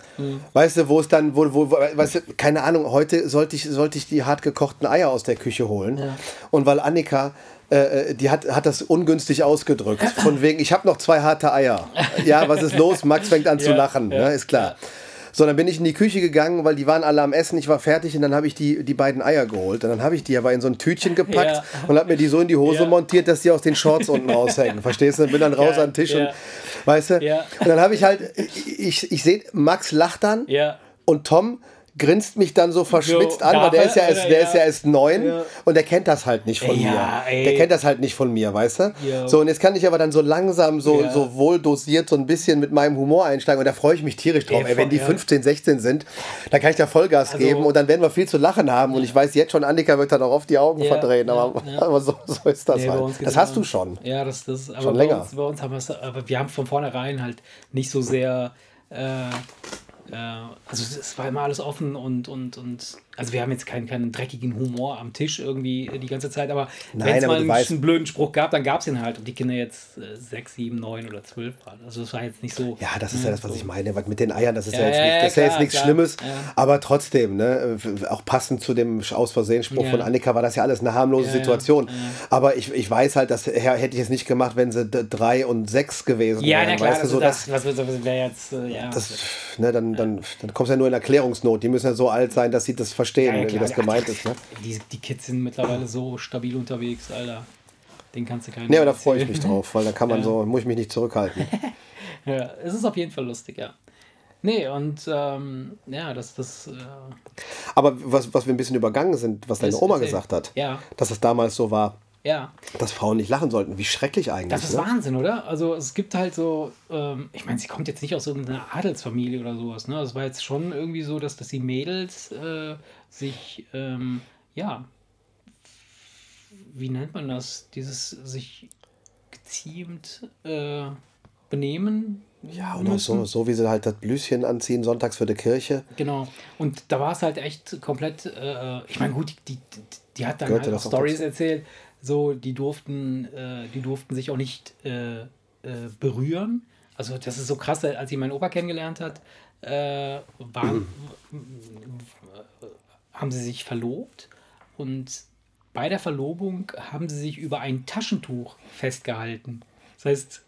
Weißt du, wo es dann, wo, wo, weißt du, keine Ahnung, heute sollte ich, sollte ich die hart gekochten Eier aus der Küche holen. Und weil Annika, äh, die hat, hat das ungünstig ausgedrückt. Von wegen, ich habe noch zwei harte Eier. Ja, was ist los? Max fängt an zu Ja, lachen, ja, ne, ist klar. So, dann bin ich in die Küche gegangen, weil die waren alle am Essen, ich war fertig und dann habe ich die, die beiden Eier geholt. Und dann habe ich die aber in so ein Tütchen gepackt Ja. und habe mir die so in die Hose Ja. montiert, dass die aus den Shorts unten raushängen. Verstehst du? Bin dann raus Ja, an den Tisch und weißt du? Ja. Und dann habe ich halt, ich, ich sehe, Max lacht dann und Tom grinst mich dann so verschmitzt So, an, weil der er, ist ja erst, oder? der Ja. ist ja erst neun Ja. und der kennt das halt nicht von Ja, mir. ey. Der kennt das halt nicht von mir, weißt du? So, und jetzt kann ich aber dann so langsam, so, so wohl dosiert, so ein bisschen mit meinem Humor einsteigen und da freue ich mich tierisch drauf. Ey, Ey, wenn die ja. 15, 16 sind, dann kann ich da Vollgas Also- geben und dann werden wir viel zu lachen haben und ich weiß jetzt schon, Annika wird dann auch oft die Augen verdrehen, aber, aber so, so ist das Nee, halt. Das hast du schon. Ja, das, das aber Schon bei länger. Uns, bei uns haben wir es, aber wir haben von vornherein halt nicht so sehr. Äh, äh, also es- es war immer alles offen und, und, und also wir haben jetzt keinen, keinen dreckigen Humor am Tisch irgendwie die ganze Zeit, aber wenn es mal einen, weißt- einen blöden Spruch gab, dann gab es ihn halt und die Kinder jetzt äh, sechs, sieben, neun oder zwölf waren. Also es war jetzt nicht so. Ja, das ist ja das, was so. ich meine. Mit den Eiern, das ist ja, Ja, jetzt, ja, nicht, ja, das ist ja jetzt klar, nichts klar. Schlimmes. Ja. Aber trotzdem, ne, auch passend zu dem aus Versehen Spruch Ja. von Annika war das ja alles eine harmlose Ja, ja, Situation. ja. Aber ich, ich weiß halt, das hätte ich jetzt nicht gemacht, wenn sie drei und sechs gewesen Ja, wären. na klar, weißt also so, das, das, was, was, was wäre jetzt, äh, ja. das, ne, dann, dann, dann kommst du ja nur in Erklärungsnot. Die müssen ja so alt sein, dass sie das verstehen, Ja, ja, wie das gemeint ist. Ne? Die, die Kids sind mittlerweile so stabil unterwegs, Alter. Den kannst du keinen. Nee, aber da freue ich mich drauf, weil da kann man so, muss ich mich nicht zurückhalten. Ja, es ist auf jeden Fall lustig, ja. Nee, und ähm, ja, das, das. Äh, Aber was, was wir ein bisschen übergangen sind, was deine Oma gesagt hat, ja. dass es damals so war, ja, dass Frauen nicht lachen sollten. Wie schrecklich eigentlich. das ist ne? Wahnsinn, oder? Also es gibt halt so, ähm, ich meine, sie kommt jetzt nicht aus irgendeiner Adelsfamilie oder sowas, ne? Es war jetzt schon irgendwie so, dass, dass die Mädels äh, sich, ähm, ja, wie nennt man das? Dieses sich geziemt äh, benehmen. Ja, und auch so, so wie sie halt das Blüschen anziehen, sonntags für die Kirche. Genau. Und da war es halt echt komplett, äh, ich meine, gut, die, die, die hat dann Gehörte halt auch Stories erzählt, so, die durften, äh, die durften sich auch nicht äh, äh, berühren. Also das ist so krass, als sie meinen Opa kennengelernt hat, äh, waren, haben sie sich verlobt und bei der Verlobung haben sie sich über ein Taschentuch festgehalten. Das heißt,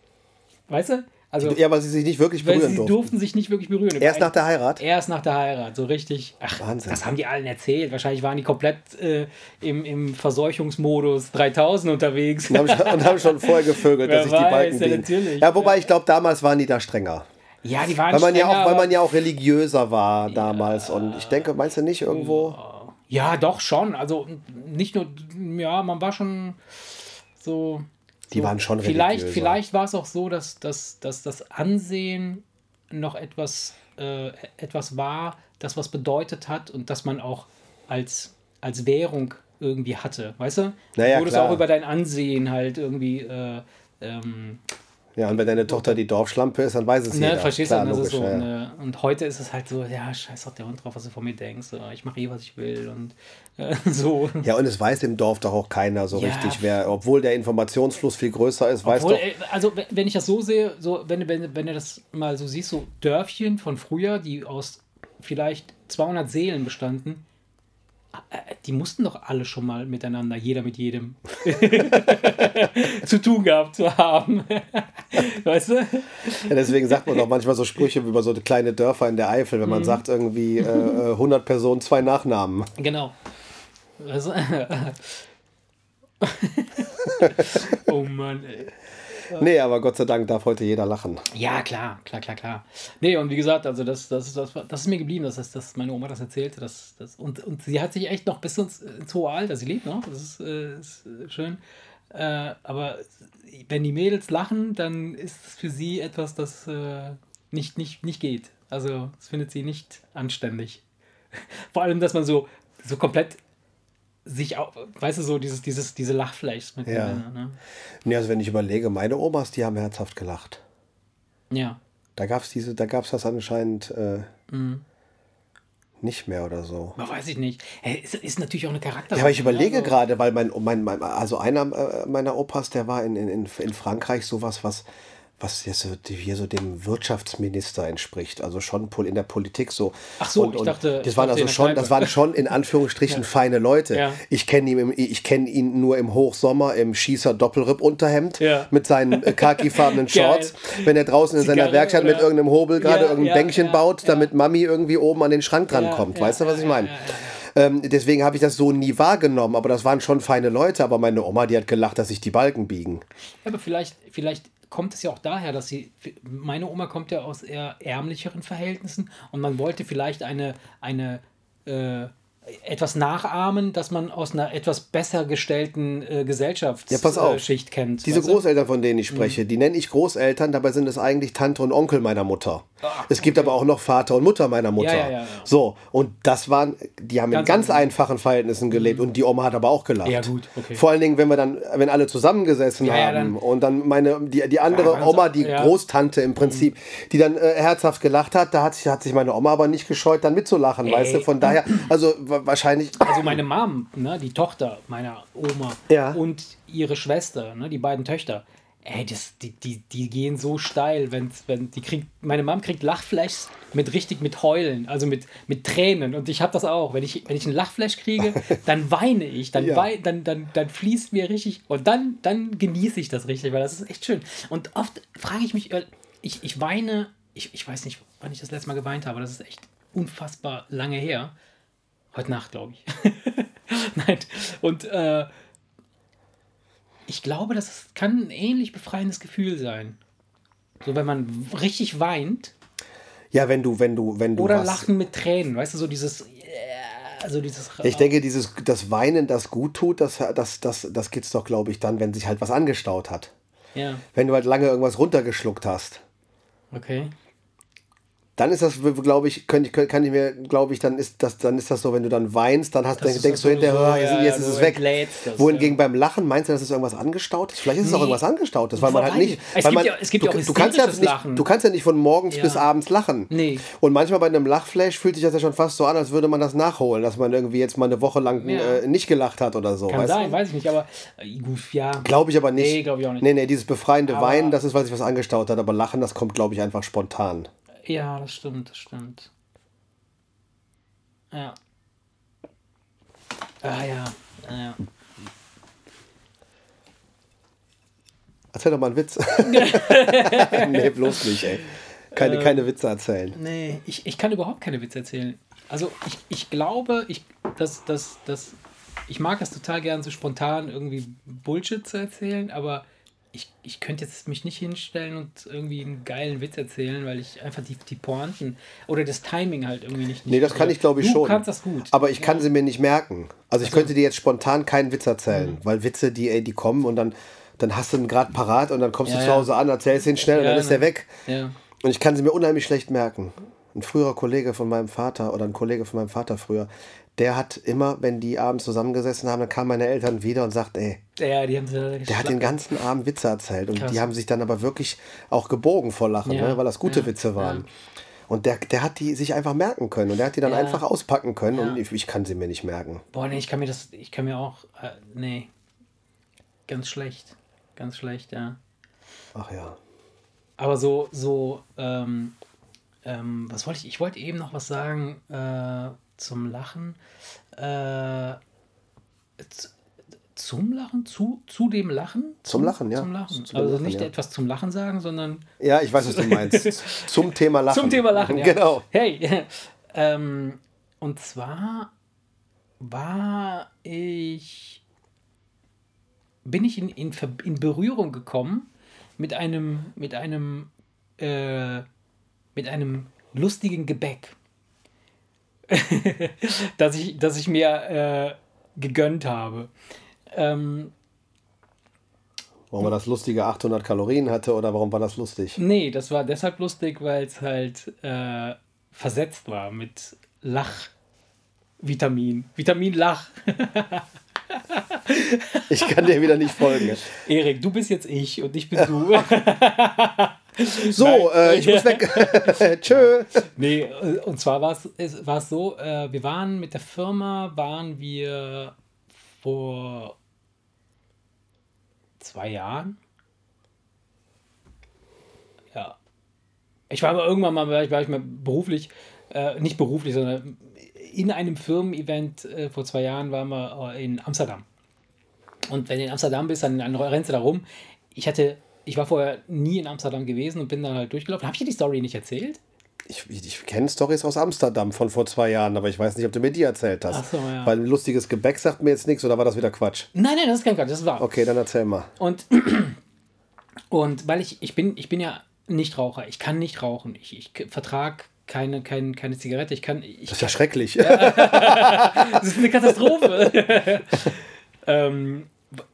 weißt du? Also, Ja, weil sie sich nicht wirklich berühren sie durften. durften sich nicht wirklich berühren. Erst nach der Heirat? Erst nach der Heirat, so richtig. Ach, Wahnsinn. das haben die allen erzählt. Wahrscheinlich waren die komplett äh, im, im Verseuchungsmodus 3000 unterwegs. Und haben, schon, und haben schon vorher gevögelt, Wer dass sich die Balken ja, natürlich. Ja, wobei ich glaube, damals waren die da strenger. ja, die waren Weil man, ja strenger, auch, weil man ja auch religiöser war damals. Und ich denke, meinst du nicht irgendwo? Ja, doch schon. Also nicht nur, ja, man war schon so. Die so, waren schon Vielleicht, religiöser. vielleicht war es auch so, dass, dass, dass das Ansehen noch etwas, äh, etwas war, das was bedeutet hat und dass man auch als, als Währung irgendwie hatte. Weißt du? Naja, du wurdest klar. auch über dein Ansehen halt irgendwie. Äh, ähm, Ja, und wenn deine Tochter die Dorfschlampe ist, dann weiß es Ne, jeder. verstehst Klar, du? Das ist logisch, so, ja. ne, und heute ist es halt so, ja, scheiß doch der Hund drauf, was du von mir denkst. Ich mache eh, was ich will und äh, so. Ja, und es weiß im Dorf doch auch keiner so Ja. richtig, wer, obwohl der Informationsfluss viel größer ist, weiß Obwohl, doch. äh, also wenn- ich das so sehe, so wenn, wenn, wenn du das mal so siehst, so Dörfchen von früher, die aus vielleicht 200 Seelen bestanden, äh, die mussten doch alle schon mal miteinander, jeder mit jedem, zu tun gehabt zu haben. weißt du? Ja, deswegen sagt man doch manchmal so Sprüche über so kleine Dörfer in der Eifel, wenn man Mhm. sagt irgendwie äh, äh, 100 Personen, zwei Nachnamen. Genau. Weißt du? oh Mann, ey. Nee, aber Gott sei Dank darf heute jeder lachen. Ja, klar, klar, klar, klar. Nee, und wie gesagt, also das, das, das, das ist mir geblieben, dass, das, dass meine Oma das erzählte. Das, das, und, und sie hat sich echt noch bis ins, ins hohe Alter, sie lebt noch, das ist, äh, ist äh, schön. Äh, aber wenn die Mädels lachen, dann ist es für sie etwas, das äh, nicht, nicht, nicht geht. Also, das findet sie nicht anständig. Vor allem, dass man so, so komplett sich auch, weißt du, so dieses, dieses, diese Lachfleisch mit Ja. ne? Nee, also wenn ich überlege, meine Omas, die haben herzhaft gelacht. Ja. Da gab es diese, da gab es das anscheinend äh, Mhm. Nicht mehr oder so. Man weiß ich nicht. Hey, Ist, ist natürlich auch eine Charakter. Ja, aber ich überlege gerade, weil mein, mein, mein, also einer äh, meiner Opas, der war in, in in Frankreich sowas, was, was jetzt hier so dem Wirtschaftsminister entspricht. Also schon in der Politik so. Ach so, ich dachte- das ich waren also schon, Kneipe. das waren schon in Anführungsstrichen feine Leute. Ja. Ich kenne ihn, im- ich ihn nur im Hochsommer im Schießer Doppelripp-Unterhemd Ja. mit seinen äh, khakifarbenen. Shorts, wenn er draußen in seiner Werkstatt mit irgendeinem Hobel gerade Ja, irgendein ja, Bänkchen ja, baut, ja. damit Mami irgendwie oben an den Schrank dran Ja, kommt. ja, weißt du, was ja, ich ja, meine? ja, Ähm, deswegen habe ich das so nie wahrgenommen, aber das waren schon feine Leute. Aber meine Oma, die hat gelacht, dass sich die Balken biegen. Ja, aber vielleicht, vielleicht kommt es ja auch daher, dass sie. Meine Oma kommt ja aus eher ärmlicheren Verhältnissen und man wollte vielleicht eine, eine äh, etwas nachahmen, dass man aus einer etwas besser gestellten äh, Gesellschaftsschicht Ja, pass auf. Schicht kennt. Diese? Mhm. Großeltern, von denen ich spreche, die nenne ich Großeltern, dabei sind es eigentlich Tante und Onkel meiner Mutter. es gibt aber auch noch Vater und Mutter meiner Mutter. Ja, ja. So, und das waren, die haben in Ganz ganz andere. einfachen Verhältnissen gelebt und die Oma hat aber auch gelacht. Ja, gut, okay. Vor allen Dingen, wenn wir dann, wenn alle zusammengesessen haben dann- und dann meine, die, die andere ganz- Oma, die. Großtante im Prinzip, die dann äh, herzhaft gelacht hat, da hat sich, hat sich meine Oma aber nicht gescheut, dann mitzulachen, weißt du? Von daher, also wahrscheinlich, Also meine Mom, ne, die Tochter meiner Oma Ja. und ihre Schwester, ne, die beiden Töchter, ey, das, die, die, die gehen so steil, wenn, wenn die kriegt, meine Mom kriegt Lachflashs mit richtig mit Heulen, also mit, mit Tränen und ich habe das auch, wenn ich, wenn ich einen Lachflash kriege, dann weine ich, dann, Ja. wei dann, dann, dann fließt mir richtig und dann, dann genieße ich das richtig, weil das ist echt schön und oft frage ich mich, äh, ich, ich weine, ich, ich weiß nicht, wann ich das letzte Mal geweint habe, das ist echt unfassbar lange her. Heute Nacht, glaube ich. Nein. Und äh, ich glaube, das kann ein ähnlich befreiendes Gefühl sein. So, wenn man richtig weint ja, wenn du, wenn du, wenn du oder was, lachen mit Tränen, weißt du, so dieses. Also dieses. Ich denke, dieses, das Weinen, das gut tut, das, das, das, das geht's doch, glaube ich, dann, wenn sich halt was angestaut hat. Ja, Wenn du halt lange irgendwas runtergeschluckt hast. okay. Dann ist das, glaube ich, ich, kann ich mir, glaube ich, dann ist das, dann ist das so, wenn du dann weinst, dann hast, Das denk, ist denkst so- du hinterher, so, "Ah, jetzt, ja, jetzt ja, ist es weg. das, Wohingegen beim Lachen meinst du, dass es irgendwas angestaut ist? Vielleicht ist es auch irgendwas angestaut. weil man halt nicht. es weil gibt man, ja- es gibt du, ja auch du kannst ja nicht, Lachen. Du kannst ja nicht von morgens Ja. bis abends lachen. Nee. Und manchmal bei einem Lachflash fühlt sich das ja schon fast so an, als würde man das nachholen, dass man irgendwie jetzt mal eine Woche lang Ja. äh, nicht gelacht hat oder so. Kann weißt sein, du? weiß ich nicht, aber äh, gut, ja. Glaube ich aber nicht. Nee, glaub ich auch nicht. Nee, nee, dieses befreiende Aber- Weinen, das ist, weil sich was angestaut hat. Aber Lachen, das kommt, glaube ich, einfach spontan. Ja, das stimmt, das stimmt. Ja. Ah ja. Ah, ja. Erzähl doch mal einen Witz. nee, bloß nicht, ey. Keine, keine Witze erzählen. Nee, ich, ich kann überhaupt keine Witze erzählen. Also ich, ich glaube, ich, dass, dass, dass, ich mag es total gern, so spontan irgendwie Bullshit zu erzählen, aber ich, ich könnte jetzt mich nicht hinstellen und irgendwie einen geilen Witz erzählen, weil ich einfach die, die Pointen oder das Timing halt irgendwie nicht. Nee, das kann ich, glaube ich, du schon. kannst das gut. Aber ich kann sie mir nicht merken. Also ich könnte dir jetzt spontan keinen Witz erzählen, Mhm. weil Witze, die, ey, die kommen und dann, dann hast du ihn gerade parat und dann kommst Ja, du zu ja. Hause an, erzählst ihn schnell und Ja, dann ist ne. er weg. Ja. Und ich kann sie mir unheimlich schlecht merken. Ein früherer Kollege von meinem Vater oder ein Kollege von meinem Vater früher, der hat immer, wenn die abends zusammengesessen haben, dann kamen meine Eltern wieder und sagt, ey, Ja, die haben der hat den ganzen Abend Witze erzählt und Krass. die haben sich dann aber wirklich auch gebogen vor Lachen, Ja, ne, weil das gute ja, Witze waren. ja. Und der, der hat die sich einfach merken können und der hat die dann einfach auspacken können und ich, ich kann sie mir nicht merken. Boah, nee, ich kann mir das, ich kann mir auch, äh, nee, ganz schlecht, ganz schlecht, ja. Ach ja. Aber so, so, ähm, ähm, was wollte ich? Ich wollte eben noch was sagen äh, zum Lachen. Äh, zum Lachen? Zu, zu dem Lachen? Zum Lachen, ja. Zum Lachen. Zu dem also Lachen, nicht ja. etwas zum Lachen sagen, sondern Ja, ich weiß, was du meinst. Zum Thema Lachen. zum Thema Lachen. Ja. Genau. Hey, ähm, und zwar war ich, bin ich in, in, in Berührung gekommen mit einem, mit einem, äh, mit einem lustigen Gebäck, das ich, das ich mir äh, gegönnt habe. Ähm, Warum man das lustige 800 Kalorien hatte oder warum war das lustig? Nee, das war deshalb lustig, weil es halt äh, versetzt war mit Lach-Vitamin. Vitamin Lach. Ich kann dir wieder nicht folgen. Erik, du bist jetzt ich und ich bin du. So, äh, ich muss weg. Tschö. Nee, äh, und zwar war es war es so, äh, wir waren mit der Firma, waren wir vor zwei Jahren. Ja. Ich war aber irgendwann mal, war ich, war ich mal beruflich, äh, nicht beruflich, sondern in einem Firmen-Event äh, vor zwei Jahren waren wir äh, in Amsterdam. Und wenn du in Amsterdam bist, dann, dann rennst du da rum. Ich hatte, ich war vorher nie in Amsterdam gewesen und bin dann halt durchgelaufen. Habe ich dir die Story nicht erzählt? Ich, ich, kenne Stories aus Amsterdam von vor zwei Jahren, aber ich weiß nicht, ob du mir die erzählt hast. Ach so, ja. Weil ein lustiges Gebäck sagt mir jetzt nichts oder war das wieder Quatsch? Nein, nein, das ist kein Quatsch, das ist wahr. Okay, dann erzähl mal. Und, und weil ich, ich bin, ich bin ja Nichtraucher, ich kann nicht rauchen. Ich, ich vertrage keine, keine, keine Zigarette. Ich kann. Ich, Das ist ja schrecklich. das ist eine Katastrophe. ähm,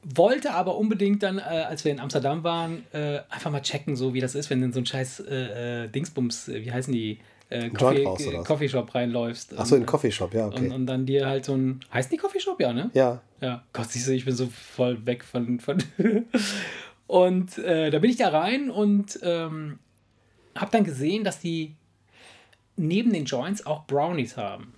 wollte aber unbedingt dann, äh, als wir in Amsterdam waren, äh, einfach mal checken, so wie das ist, wenn du in so ein scheiß äh, äh, Dingsbums, äh, wie heißen die? Äh, Coffee, raus? Coffeeshop reinläufst. Achso, in Und- Coffeeshop, ja, und, okay. und dann dir halt so ein. Heißt die Coffeeshop, ja, ne? Ja. Ja, Gott, siehst du, ich bin so voll weg von. von und äh, da bin ich da rein und ähm, habe dann gesehen, dass die neben den Joints auch Brownies haben.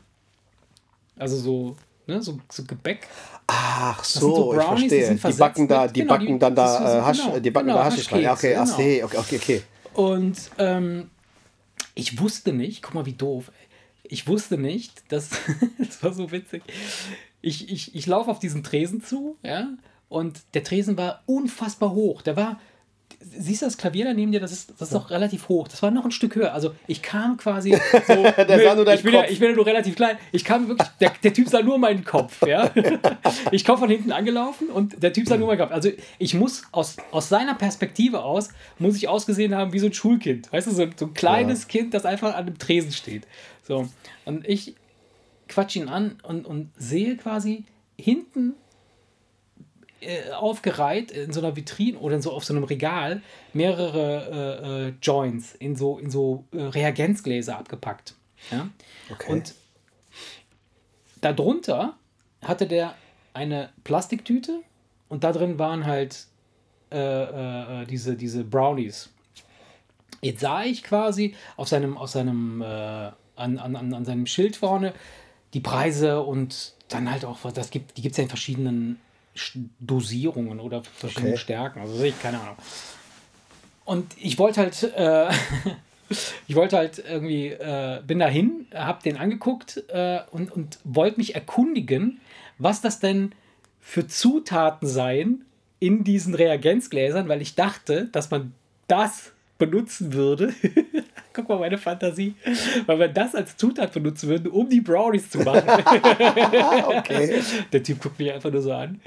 Also so, ne, so, so Gebäck. Ach so, so ich die verstehe. Die versetzt backen da, die genau, backen die- dann da äh, Hasch, genau, die backen genau, da Haschisch rein. Ja, Okay, Haschkeks, okay, okay, okay. Und ähm, ich wusste nicht, guck mal, wie doof. Ich wusste nicht, dass, das war so witzig. Ich, ich, ich laufe auf diesen Tresen zu, ja, und der Tresen war unfassbar hoch. Der war, siehst du das Klavier da neben dir, das ist, das ist doch relativ hoch. Das war noch ein Stück höher. Also ich kam quasi so. Der sah nur deinen ich, bin ja, ich bin ja nur relativ klein. Ich kam wirklich, der, der Typ sah nur meinen Kopf, ja. Ich komme von hinten angelaufen und der Typ sah nur meinen Kopf. Also ich muss aus, aus seiner Perspektive aus, muss ich ausgesehen haben wie so ein Schulkind. Weißt du, so, so ein kleines Kind, das einfach an einem Tresen steht. So. Und ich quatsch ihn an und, und sehe quasi hinten äh, aufgereiht in so einer Vitrine oder in so auf so einem Regal mehrere äh, äh, Joints in so, in so äh, Reagenzgläser abgepackt. Ja? Okay. Und darunter hatte der eine Plastiktüte und da drin waren halt äh, äh, diese, diese Brownies. Jetzt sah ich quasi auf seinem, auf seinem, äh, an, an, an seinem Schild vorne die Preise und dann halt auch, was das gibt, die gibt es ja in verschiedenen Sch- Dosierungen oder verschiedenen Okay. Stärken. Also sehe ich keine Ahnung. Und ich wollte halt, äh, ich wollte halt irgendwie, äh, bin dahin, hab den angeguckt äh, und, und wollte mich erkundigen, was das denn für Zutaten seien in diesen Reagenzgläsern, weil ich dachte, dass man das benutzen würde. Guck mal, meine Fantasie. Weil wir das als Zutat benutzen würden, um die Brownies zu machen. okay. Der Typ guckt mich einfach nur so an.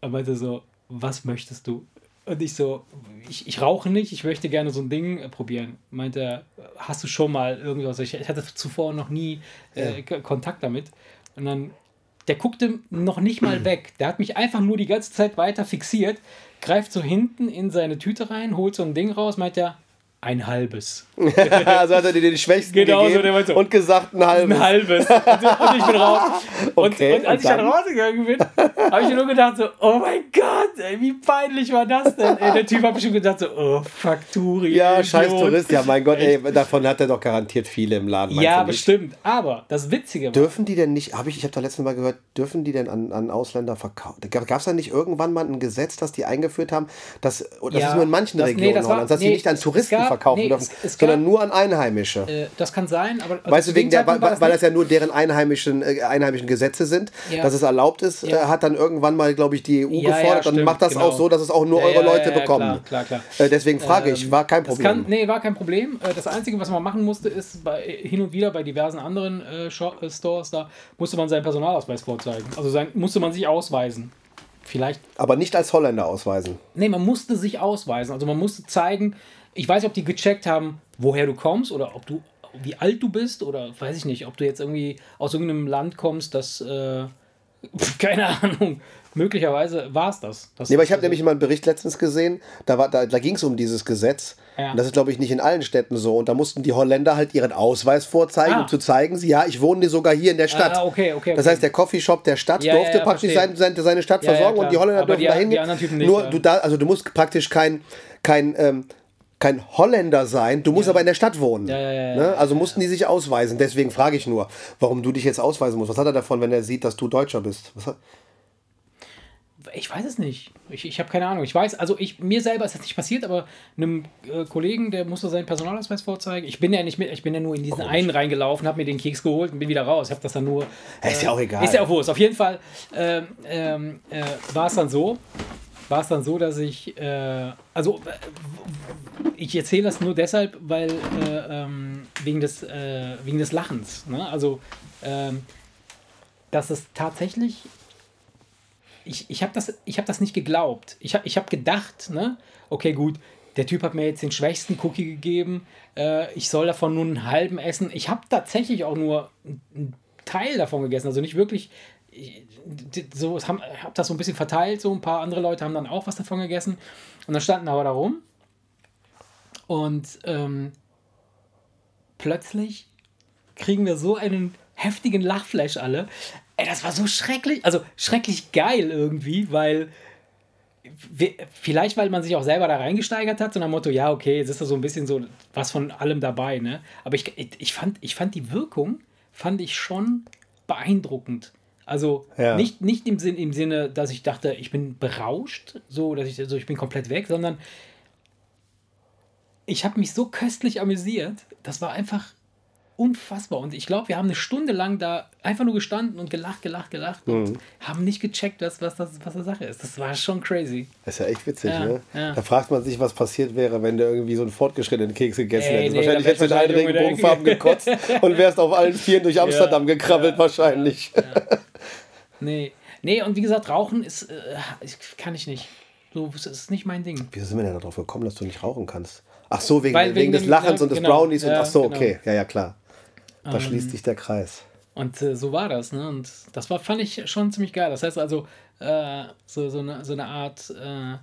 Er meinte so, was möchtest du? Und ich so, ich, ich rauche nicht, ich möchte gerne so ein Ding äh, probieren. Meinte er, hast du schon mal irgendwas? Ich, ich hatte zuvor noch nie äh, K- Kontakt damit. Und dann, der guckte noch nicht mal weg. Der hat mich einfach nur die ganze Zeit weiter fixiert, greift so hinten in seine Tüte rein, holt so ein Ding raus, meint er, ein halbes. also hat er dir den Schwächsten Genau so, gegeben der meinte so, und gesagt ein halbes. Ein halbes. Und, ich bin raus. Und, Okay, und als und ich dann rausgegangen bin, habe ich mir nur gedacht so, oh mein Gott, ey, wie peinlich war das denn? Ey, der Typ hat bestimmt gedacht so, oh, Fakturi. Ja, scheiß Idiot. Tourist. Ja, mein Gott, ey, davon hat er doch garantiert viele im Laden. Ja, bestimmt. Aber das Witzige war, Dürfen die denn nicht, habe ich, ich habe da letztes Mal gehört, dürfen die denn an, an Ausländer verkaufen? Gab es da nicht irgendwann mal ein Gesetz, das die eingeführt haben, dass, das Ja, ist nur in manchen das- nee, Regionen das war- dass die nee, nicht an Touristen gab- verkaufen nee, dürfen, es- es sondern gab- nur an Einheimische. äh, das kann sein, aber Weißt du, wegen der, weil, war weil das das ja nur deren einheimischen, äh, einheimischen Gesetze sind, Ja. dass es erlaubt ist, Ja. äh, hat dann irgendwann mal, glaube ich, die EU Ja, gefordert und macht das genau. auch so, dass es auch nur eure Leute bekommen. klar, klar, klar. Äh, deswegen frage ich, Ähm, war kein Das Problem. kann, nee, war kein Problem. Äh, Das Einzige, was man machen musste, ist bei, hin und wieder bei diversen anderen äh, Shop, Stores, da musste man seinen Personalausweis vorzeigen. Also sein, musste man sich ausweisen. Vielleicht Aber nicht als Holländer ausweisen. Nee, man musste sich ausweisen. Also man musste zeigen, ich weiß nicht, ob die gecheckt haben, woher du kommst oder ob du, wie alt du bist oder weiß ich nicht, ob du jetzt irgendwie aus irgendeinem Land kommst, das, äh, keine Ahnung, möglicherweise war es das. das. Nee, aber ich habe nämlich mal einen Bericht letztens gesehen, da, war- da, da ging es um dieses Gesetz. Ja. Und das ist, glaube ich, nicht in allen Städten so. Und da mussten die Holländer halt ihren Ausweis vorzeigen, Ah. um zu zeigen, sie, ja, ich wohne sogar hier in der Stadt. Ah, okay, okay, Das okay. heißt, der Coffeeshop der Stadt Ja, durfte ja, praktisch verstehe. sein, seine, Stadt versorgen und die Holländer Aber anderen Typen nicht, Nur du da, also du musst praktisch kein, kein, ähm, kein Holländer sein, du musst aber in der Stadt wohnen. Ja, ja, ja, ja, ne? Also mussten die sich ausweisen. Deswegen frage ich nur, warum du dich jetzt ausweisen musst. Was hat er davon, wenn er sieht, dass du Deutscher bist? Ich weiß es nicht. Ich, ich habe keine Ahnung. Ich weiß, also ich, mir selber ist das nicht passiert, aber einem äh, Kollegen, der musste seinen Personalausweis vorzeigen. Ich bin ja nicht mit, ich bin ja nur in diesen einen reingelaufen, habe mir den Keks geholt und bin wieder raus. Ich habe das dann nur. Ja, ist ja auch egal. Ist ja auch Wurst. Auf jeden Fall ähm, ähm, äh, war es dann so, war es dann so, dass ich, äh, also ich erzähle das nur deshalb, weil äh, ähm, wegen des äh, wegen des Lachens. Ne? Also ähm, dass es tatsächlich ich, ich habe das, hab das nicht geglaubt. Ich habe ich hab gedacht, ne, okay, gut, der Typ hat mir jetzt den schwächsten Cookie gegeben, äh, ich soll davon nur einen halben essen. Ich habe tatsächlich auch nur einen Teil davon gegessen, also nicht wirklich. So, habe hab das so ein bisschen verteilt, so ein paar andere Leute haben dann auch was davon gegessen. Und dann standen aber da rum. Und ähm, plötzlich kriegen wir so einen heftigen Lachflash alle. Ey, das war so schrecklich, also schrecklich geil irgendwie, weil vielleicht, weil man sich auch selber da reingesteigert hat, so nach dem Motto, ja, okay, jetzt ist da so ein bisschen so was von allem dabei, ne? Aber ich, ich, fand, ich fand die Wirkung, fand ich schon beeindruckend. Also Ja. nicht, nicht im, Sinn, im Sinne, dass ich dachte, ich bin berauscht, so, dass ich, also ich bin komplett weg, sondern ich habe mich so köstlich amüsiert. Das war einfach unfassbar. Und ich glaube, wir haben eine Stunde lang da einfach nur gestanden und gelacht, gelacht, gelacht Mhm. und haben nicht gecheckt, was, was, das, was die Sache ist. Das war schon crazy. Das ist ja echt witzig, Ja, ne? ja. Da fragt man sich, was passiert wäre, wenn du irgendwie so einen fortgeschrittenen Keks gegessen Ey, hättest. nee, wahrscheinlich hättest du wärst allen Regenbogenfarben gekotzt und wärst auf allen Vieren durch Amsterdam gekrabbelt, wahrscheinlich. Nee. Nee, und wie gesagt, Rauchen ist, äh, kann ich nicht. So, es ist nicht mein Ding. Wieso sind wir denn darauf gekommen, dass du nicht rauchen kannst? Ach so, wegen, Weil wegen, wegen des dem- Lachens ja, und des genau. Brownies und Ja, ach so, genau. okay. Ja, ja, klar. Da schließt sich der Kreis. Und äh, so war das, ne? Und das war, fand ich schon ziemlich geil. Das heißt also, äh, so, so, eine, so eine Art äh,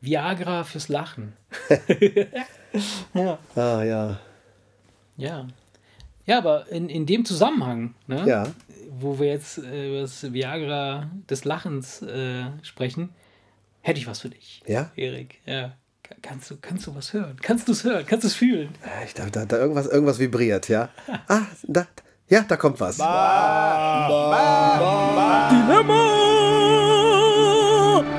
Viagra fürs Lachen. ja. Ah, ja. Ja. Ja, aber in, in dem Zusammenhang, ne? Ja. Wo wir jetzt äh, über das Viagra des Lachens äh, sprechen, hätte ich was für dich. Ja? Erik, ja. Ka- Kannst du, kannst du was hören? Kannst du es hören? Kannst du es fühlen? Ich dachte, da, da irgendwas, irgendwas vibriert, ja. Ah, da, ja, da kommt was.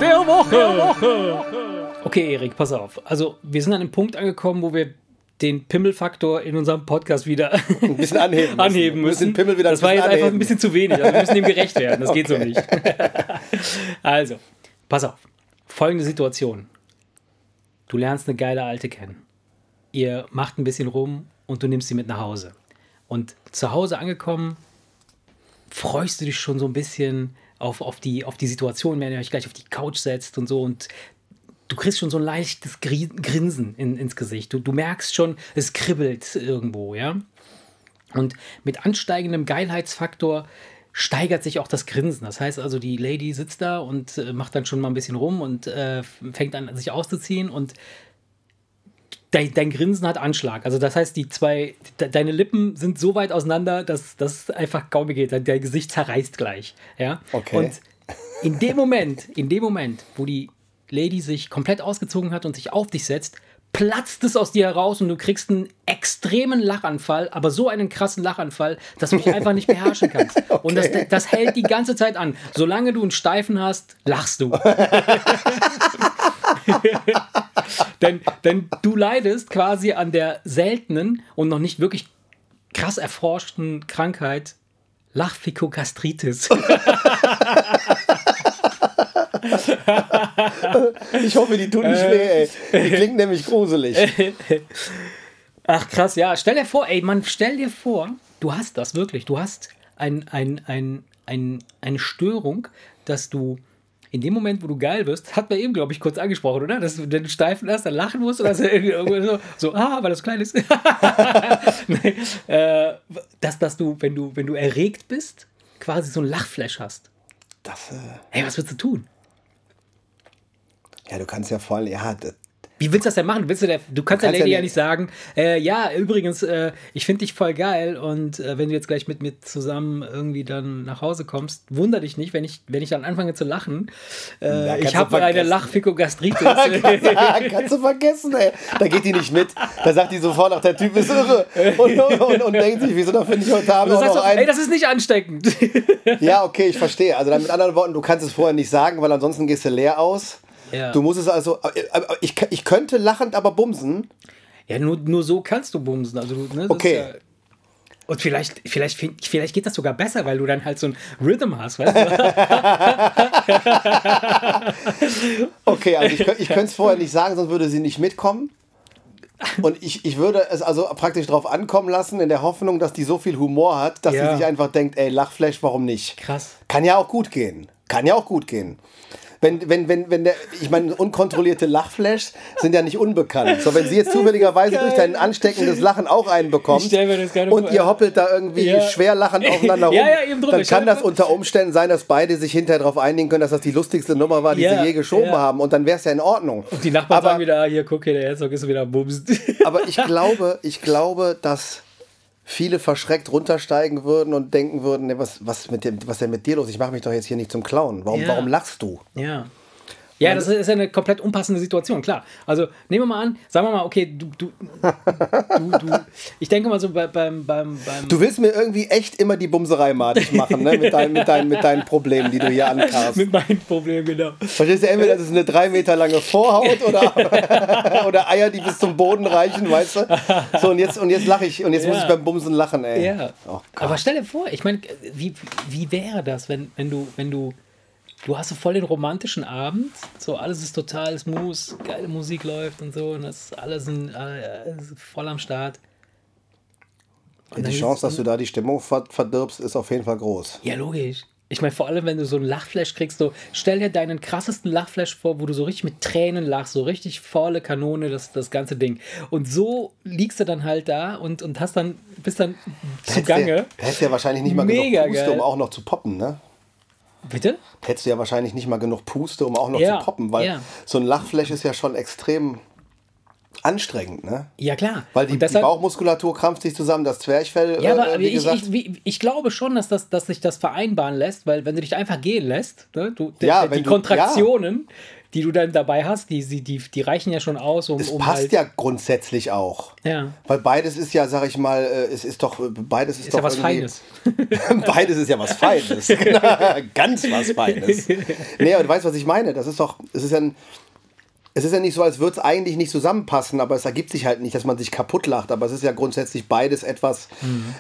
der Woche. Okay, Erik, pass auf. Also, wir sind an einem Punkt angekommen, wo wir den Pimmelfaktor in unserem Podcast wieder Ein bisschen anheben müssen. anheben müssen den Pimmel wieder ein das war bisschen jetzt einfach anheben. ein bisschen zu wenig. Also wir müssen dem gerecht werden. Das geht so nicht. also, pass auf. Folgende Situation. Du lernst eine geile Alte kennen. Ihr macht ein bisschen rum und du nimmst sie mit nach Hause. Und zu Hause angekommen, freust du dich schon so ein bisschen auf, auf, die, auf die Situation, wenn ihr euch gleich auf die Couch setzt und so und du kriegst schon so ein leichtes Gri- Grinsen in, ins Gesicht. Du, du merkst schon, es kribbelt irgendwo, ja. Und mit ansteigendem Geilheitsfaktor steigert sich auch das Grinsen. Das heißt also, die Lady sitzt da und äh, macht dann schon mal ein bisschen rum und äh, fängt an, sich auszuziehen und dein, dein Grinsen hat Anschlag. Also das heißt, die zwei, de, deine Lippen sind so weit auseinander, dass das einfach kaum geht. Dein, dein Gesicht zerreißt gleich. Ja? Okay. Und in dem Moment, in dem Moment, wo die Lady sich komplett ausgezogen hat und sich auf dich setzt, platzt es aus dir heraus und du kriegst einen extremen Lachanfall, aber so einen krassen Lachanfall, dass du dich einfach nicht beherrschen kannst. Und das, das hält die ganze Zeit an. Solange du einen Steifen hast, lachst du. denn, denn du leidest quasi an der seltenen und noch nicht wirklich krass erforschten Krankheit Lachfikogastritis. Ich hoffe, die tun nicht weh, ey. Die klingt nämlich gruselig. Ach krass, ja. Stell dir vor, ey, Mann, stell dir vor, du hast das wirklich. Du hast ein, ein, ein, ein, eine Störung, dass du in dem Moment, wo du geil wirst, hat man eben, glaube ich, kurz angesprochen, oder? Dass du den Steifen hast, dann lachen musst oder so, so, so, ah, weil das klein ist. nee, äh, dass, dass du, wenn du, wenn du erregt bist, quasi so ein Lachflash hast. Das, äh, Hey, was würdest du tun? Ja, du kannst ja vor allem, ja, das, Wie willst du das denn machen? Willst du, der, du kannst der kannst Lady ja ja nicht- sagen, äh, ja, übrigens, äh, ich finde dich voll geil und äh, wenn du jetzt gleich mit mir zusammen irgendwie dann nach Hause kommst, wunder dich nicht, wenn ich, wenn ich dann anfange zu lachen. Äh, Ja, kannst ich du habe eine vergessen. Lachfikogastritis. Kannst du vergessen, ey. Da geht die nicht mit. Da sagt die sofort, ach, der Typ ist irre. Und, und, und, und denkt sich, wieso, da finde ich heute Abend Du auch noch so, ey, einen. das ist nicht ansteckend. Ja, okay, ich verstehe. Also dann mit anderen Worten, du kannst es vorher nicht sagen, weil ansonsten gehst du leer aus. Ja. Du musst es also, ich, ich könnte lachend aber bumsen. Ja, nur, nur so kannst du bumsen. Also, ne, Okay. Ja, und vielleicht, vielleicht, vielleicht geht das sogar besser, weil du dann halt so ein Rhythm hast, weißt du? Okay, also ich, ich könnte es vorher nicht sagen, sonst würde sie nicht mitkommen. Und ich, ich würde es also praktisch drauf ankommen lassen, in der Hoffnung, dass die so viel Humor hat, dass Ja. sie sich einfach denkt, ey, Lachflash, warum nicht? Krass. Kann ja auch gut gehen. Kann ja auch gut gehen. Wenn, wenn, wenn, wenn der, ich meine, unkontrollierte Lachflashs sind ja nicht unbekannt. So, wenn sie jetzt zufälligerweise durch dein ansteckendes Lachen auch einen bekommt und vor. ihr hoppelt da irgendwie Ja. schwer lachend aufeinander rum, Ja, ja, drüber. dann kann das unter Umständen sein, dass beide sich hinterher darauf einigen können, dass das die lustigste Nummer war, die sie je geschoben haben. Und dann wäre es ja in Ordnung. Die Nachbarn aber, sagen wieder, ah, hier, guck hier, der Herzog ist wieder bumst. aber ich glaube, ich glaube, dass viele verschreckt runtersteigen würden und denken würden, ne, was, was, mit dem, was ist denn mit dir los? Ich mache mich doch jetzt hier nicht zum Clown. Warum, Ja. warum lachst du? Ja. Ja, das ist ja eine komplett unpassende Situation, klar. Also nehmen wir mal an, sagen wir mal, okay, du, du, du, du ich denke mal so bei, beim, beim, beim Du willst mir irgendwie echt immer die Bumserei madig machen, ne? mit, deinen, mit, deinen, mit deinen Problemen, die du hier ankarst. mit meinem Problem, genau. Verstehst du, entweder das ist eine drei Meter lange Vorhaut oder, oder Eier, die bis zum Boden reichen, weißt du? So, und jetzt, und jetzt lache ich, und jetzt muss Ja. ich beim Bumsen lachen, ey. Ja. Oh. Aber stell dir vor, ich meine, wie, wie wäre das, wenn, wenn du, wenn du, du hast so voll den romantischen Abend, so alles ist total smooth, geile Musik läuft und so, und das alles sind äh, voll am Start. Und die Chance, dass du da die Stimmung ver verdirbst, ist auf jeden Fall groß. Ja, logisch. Ich meine, vor allem, wenn du so einen Lachflash kriegst, so, stell dir deinen krassesten Lachflash vor, wo du so richtig mit Tränen lachst, so richtig volle Kanone, das, das ganze Ding. Und so liegst du dann halt da und, und hast dann, bist dann zugange. Da hättest du ja wahrscheinlich nicht mal Mega genug Puste, um auch noch zu poppen, ne? Bitte? Hättest du ja wahrscheinlich nicht mal genug Puste, um auch noch Ja, zu poppen, weil ja. so ein Lachflash ist ja schon extrem anstrengend, ne? Ja, klar. Weil die, deshalb- die Bauchmuskulatur krampft sich zusammen, das Zwerchfell, Ja, äh, aber wie ich, gesagt. ich, wie- ich glaube schon, dass, das, dass sich das vereinbaren lässt, weil wenn du dich einfach gehen lässt, ne, du, Ja, die wenn du- Kontraktionen, die du dann dabei hast, die, die, die, die reichen ja schon aus, um, es um passt halt, ja grundsätzlich auch. Ja. Weil beides ist ja, sag ich mal, äh, es ist doch, beides ist, Ist doch ja was Feines. Beides ist ja was Feines. Ganz was Feines. Nee, aber du weißt, was ich meine. Das ist doch, es ist ja ein, es ist ja nicht so, als würde es eigentlich nicht zusammenpassen, aber es ergibt sich halt nicht, dass man sich kaputt lacht. Aber es ist ja grundsätzlich beides etwas,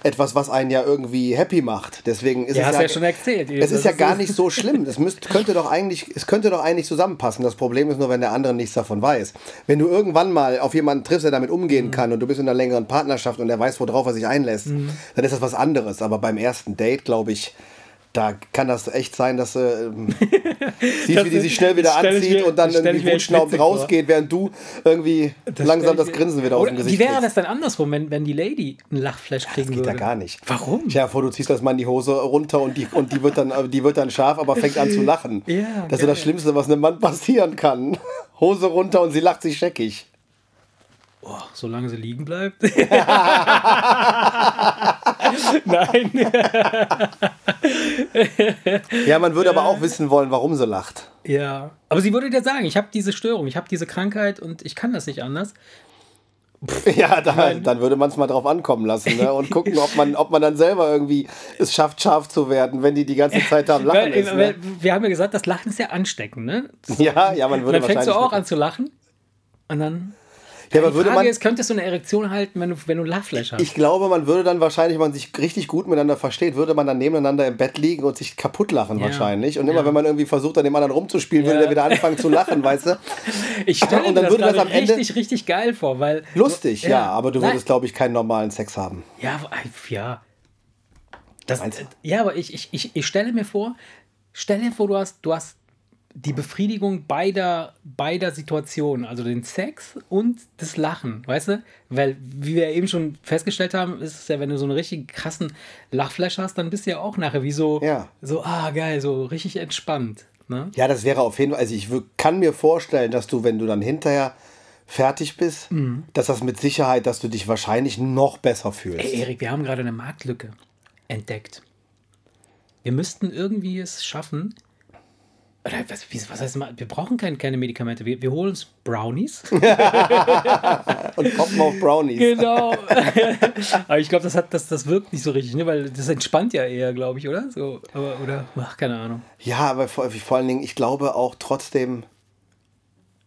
etwas was einen ja irgendwie happy macht. Deswegen ist Ja, es hast ja, ja schon erzählt. Es ist ja gar nicht so schlimm. Es müsst, könnte doch eigentlich, es könnte doch eigentlich zusammenpassen. Das Problem ist nur, wenn der andere nichts davon weiß. Wenn du irgendwann mal auf jemanden triffst, der damit umgehen Mhm. kann und du bist in einer längeren Partnerschaft und der weiß, worauf er sich einlässt, Mhm. dann ist das was anderes. Aber beim ersten Date, glaube ich, da kann das echt sein, dass du ähm, siehst, wie die sich schnell wieder Das anzieht mir- und dann das irgendwie wutschnaubend rausgeht, während du irgendwie langsam stell das Grinsen wieder aus dem Gesicht Wie wäre das dann andersrum, wenn, wenn die Lady einen Lachflash kriegen Das geht würde? ja gar nicht. Warum? Dir vor, du ziehst das mal in die Hose runter und die, und die, wird, dann, die wird dann scharf, aber fängt an zu lachen. Ja, das ist geil. das Schlimmste, was einem Mann passieren kann. Hose runter und sie lacht sich scheckig. Oh, solange sie liegen bleibt. Nein. Ja, man würde aber auch wissen wollen, warum sie lacht. ja. Aber sie würde dir sagen, ich habe diese Störung, ich habe diese Krankheit und ich kann das nicht anders. Ja, da, dann würde man es mal drauf ankommen lassen ne? und gucken, ob man, ob man dann selber irgendwie es schafft, scharf zu werden, wenn die die ganze Zeit am Lachen Weil, ist. Ne? wir haben ja gesagt, das Lachen ist ja ansteckend, ne? Ja, ja, man würde dann fängst du wahrscheinlich. auch an zu lachen und dann. Ja, aber die würde Frage man, ist, könntest du eine Erektion halten, wenn du, wenn du Lachflash hast? Ich glaube, man würde dann wahrscheinlich, wenn man sich richtig gut miteinander versteht, würde man dann nebeneinander im Bett liegen und sich kaputt lachen Ja. wahrscheinlich. Und immer Ja. wenn man irgendwie versucht, an dem anderen rumzuspielen, würde der wieder anfangen zu lachen, weißt du? Ich stelle Und mir dann das würde das am Ende- richtig, richtig geil vor, weil. Lustig, ja, aber du würdest, glaube ich, keinen normalen Sex haben. Ja, ja. Das, ja, aber ich, ich, ich, ich stelle mir vor, stell dir vor, du hast, du hast die Befriedigung beider, beider Situationen, also den Sex und das Lachen, weißt du? Weil, wie wir eben schon festgestellt haben, ist es ja, wenn du so einen richtig krassen Lachflash hast, dann bist du ja auch nachher wie so, Ja. so ah, geil, so richtig entspannt. Ne? Ja, das wäre auf jeden Fall, also ich kann mir vorstellen, dass du, wenn du dann hinterher fertig bist, dass das mit Sicherheit, dass du dich wahrscheinlich noch besser fühlst. Ey, Erik, wir haben gerade eine Marktlücke entdeckt. Wir müssten irgendwie es schaffen. Oder was, was heißt mal? Wir brauchen kein, keine Medikamente. Wir, wir holen uns Brownies. Und poppen auf Brownies. genau. aber ich glaube, das, hat- das, das wirkt nicht so richtig, ne? weil das entspannt ja eher, glaube ich, oder? So, aber, oder? Ach, keine Ahnung. Ja, aber vor, vor allen Dingen, ich glaube auch trotzdem,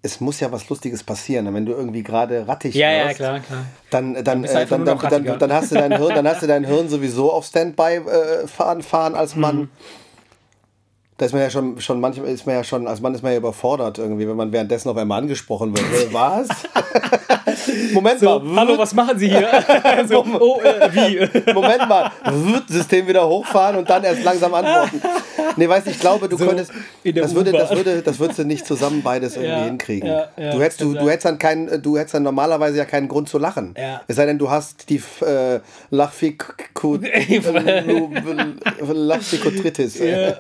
es muss ja was Lustiges passieren. Wenn du irgendwie gerade rattig Ja, ja, wirst, klar, klar. dann, dann, bist du äh, dann, dann, dann, dann, hast du dein Hirn, dann hast du dein Hirn sowieso auf Standby äh, fahren, fahren als Mann. Mhm. Da ist man ja schon, schon manchmal ist man ja schon, als Mann ist man ja überfordert irgendwie, wenn man währenddessen auf einmal angesprochen wird. Äh, Was? Moment So, mal. hallo, was machen Sie hier? so, oh, äh, wie? Moment mal, System wieder hochfahren und dann erst langsam antworten. Nee, weißt du, ich glaube, du So könntest, das würde, das würde, das würdest du nicht zusammen beides irgendwie Ja, hinkriegen. ja, ja, du hättest, du, du hättest dann keinen, du hättest dann normalerweise ja keinen Grund zu lachen. Es sei denn, du hast die äh, Lachfikotritis. Ja.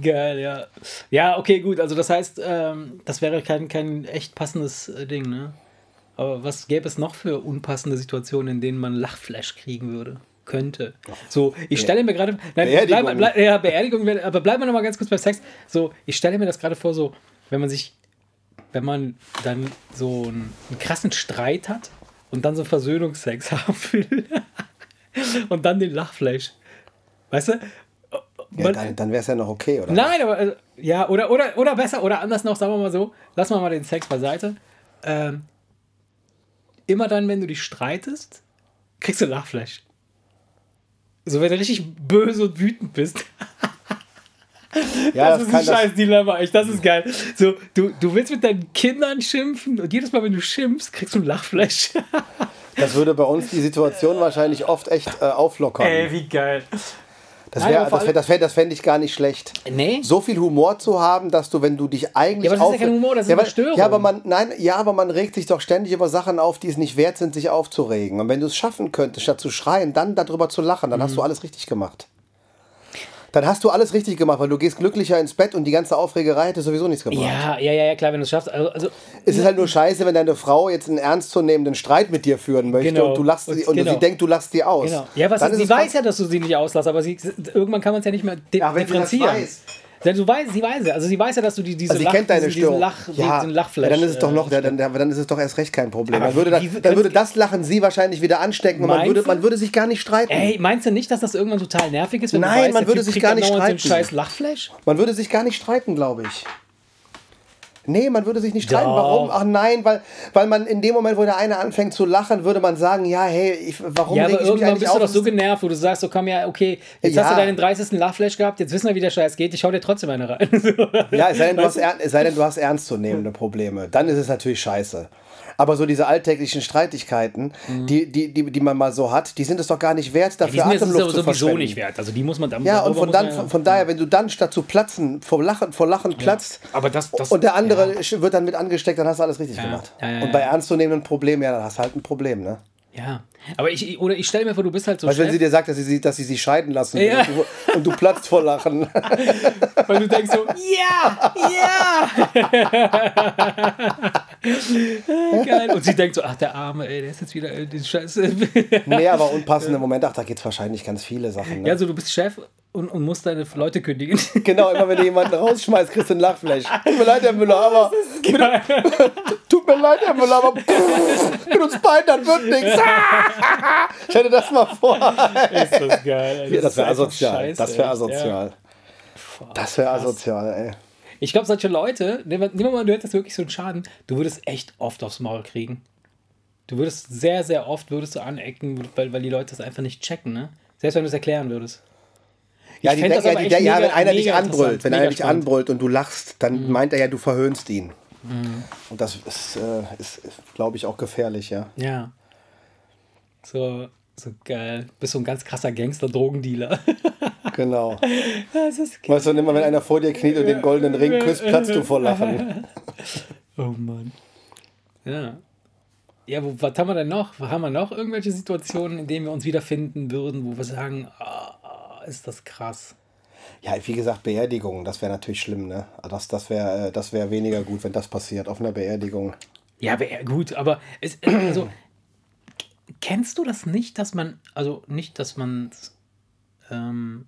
Geil, ja. Ja, okay, gut. Also das heißt, ähm, das wäre kein, kein echt passendes äh, Ding, ne? Aber was gäbe es noch für unpassende Situationen, in denen man Lachflash kriegen würde? Könnte. So, ich stelle mir gerade. Nein, Beerdigung. Bleib, bleib, ja, Beerdigung, aber bleiben wir noch mal ganz kurz bei Sex. So, ich stelle mir das gerade vor, so, wenn man sich, wenn man dann so einen, einen krassen Streit hat und dann so Versöhnungsex haben will und dann den Lachflash. Weißt du? Ja, Man- dann dann wäre es ja noch okay, oder? Nein, aber äh, ja, oder, oder, oder besser, oder anders noch, sagen wir mal so, lassen wir mal den Sex beiseite. Ähm, immer dann, wenn du dich streitest, kriegst du Lachflash. So, wenn du richtig böse und wütend bist. Ja, das, ist ein kann das, scheiß Dilemma, echt, das ist geil. So, du, du willst mit deinen Kindern schimpfen und jedes Mal, wenn du schimpfst, kriegst du ein Lachflash. das würde bei uns die Situation wahrscheinlich oft echt äh, auflockern. wie geil. Das nein, vor das wär, das wär, das fänd ich gar nicht schlecht. Nee? so viel Humor zu haben, dass du, wenn du dich eigentlich Ja, aber das ist ja kein Humor, das ist ja, eine Störung. Ja, aber man, nein, ja, aber man regt sich doch ständig über Sachen auf, die es nicht wert sind, sich aufzuregen. Und wenn du es schaffen könntest, statt zu schreien, dann darüber zu lachen, dann Mhm. hast du alles richtig gemacht. Dann hast du alles richtig gemacht, weil du gehst glücklicher ins Bett und die ganze Aufregerei hätte sowieso nichts gebracht. Ja, ja, ja, klar, wenn du es schaffst. Also, also Es ist halt nur scheiße, wenn deine Frau jetzt einen ernstzunehmenden Streit mit dir führen möchte Genau. und du lachst Und- sie, und genau. sie denkt, du lachst sie aus. Genau. Ja, was ist, ist sie weiß ja, dass du sie nicht auslässt, aber sie, irgendwann kann man es ja nicht mehr di Ja, wenn sie das differenzieren. weiß. Denn du weißt, sie weiß ja, also sie weiß ja, dass du die, diese Also sie Lach, kennt deine diesen, diesen Lach, ja, diesen Lachflash. ja, dann ist es doch äh, noch, ja, dann, dann ist es doch erst recht kein Problem. Aber Dann würde, das, dann würde das Lachen sie wahrscheinlich wieder anstecken und man würde, man würde sich gar nicht streiten. Ey, meinst du nicht, dass das irgendwann total nervig ist, wenn Nein, du weißt, man würde sich gar nicht so streiten. scheiß Lachflash? Man würde sich gar nicht streiten, glaube ich. Nee, man würde sich nicht streiten. Doch. Warum? Ach nein, weil, weil man in dem Moment, wo der eine anfängt zu lachen, würde man sagen, ja, hey, ich, warum Ja, aber ich irgendwann bist du doch so genervt, wo du sagst, so komm ja, okay, jetzt Ja. hast du deinen 30. Lachflash gehabt, jetzt wissen wir, wie der Scheiß geht, ich hau dir trotzdem eine rein. Ja, es sei, denn, du hast, es sei denn, du hast ernstzunehmende Probleme. Dann ist es natürlich scheiße. Aber so diese alltäglichen Streitigkeiten, die, die, die, die man mal so hat, die sind es doch gar nicht wert, die dafür sind jetzt Atemluft zu sowieso nicht wert. Also die muss man dann Ja, und von, dann, ja- von, daher, wenn du dann statt zu platzen, vor Lachen, vor Lachen platzt Aber das, das und der andere wird dann mit angesteckt, dann hast du alles richtig Ja. gemacht. Ja, ja, und ja. bei ernstzunehmenden Problemen, ja, dann hast du halt ein Problem, ne? Ja, aber ich, oder ich stelle mir vor, du bist halt so du, wenn sie dir sagt, dass sie, dass sie sich scheiden lassen Ja. und, du, und du platzt vor Lachen. weil du denkst so, ja, ja. Geil. Und sie denkt so, ach, der Arme, ey, der ist jetzt wieder äh, den Scheiße. nee, aber unpassende Momente, ach, da gibt es wahrscheinlich ganz viele Sachen. Ne? Ja, so du bist Chef und, und musst deine Leute kündigen. Genau, immer wenn du jemanden rausschmeißt, kriegst du ein Lachfleisch. Tut mir leid, Herr Müller, aber. Tut mir leid, Herr Müller, aber. Mit uns beiden, das wird nichts. Stell dir das mal vor. ist das geil. Ja, das wäre asozial. Das wäre asozial. Das wäre asozial, ey. Ich glaube, solche Leute, nehmen wir, mal, du hättest wirklich so einen Schaden, du würdest echt oft aufs Maul kriegen. Du würdest sehr, sehr oft würdest du anecken, weil, weil die Leute das einfach nicht checken, ne? Selbst wenn du es erklären würdest. Ja, die denken, ja, die, ja, mega- wenn einer dich anbrüllt, wenn einer dich anbrüllt und du lachst, dann meint er ja, du verhöhnst ihn. Und das ist, äh, ist, ist glaube ich, auch gefährlich, ja. Ja. So, so geil. Bist so ein ganz krasser Gangster, Drogendealer. Genau. das ist geil. Weißt du, immer wenn einer vor dir kniet und den goldenen Ring küsst, platzt du vor Lachen. Oh Mann. Ja. Ja, wo, was haben wir denn noch? Haben wir noch irgendwelche Situationen, in denen wir uns wiederfinden würden, wo wir sagen, ah, ist das krass? Ja, wie gesagt, Beerdigungen, das wäre natürlich schlimm, ne? Das, das wäre äh, das wär weniger gut, wenn das passiert auf einer Beerdigung. Ja, gut, aber es, also, kennst du das nicht, dass man, also nicht, dass man, ähm,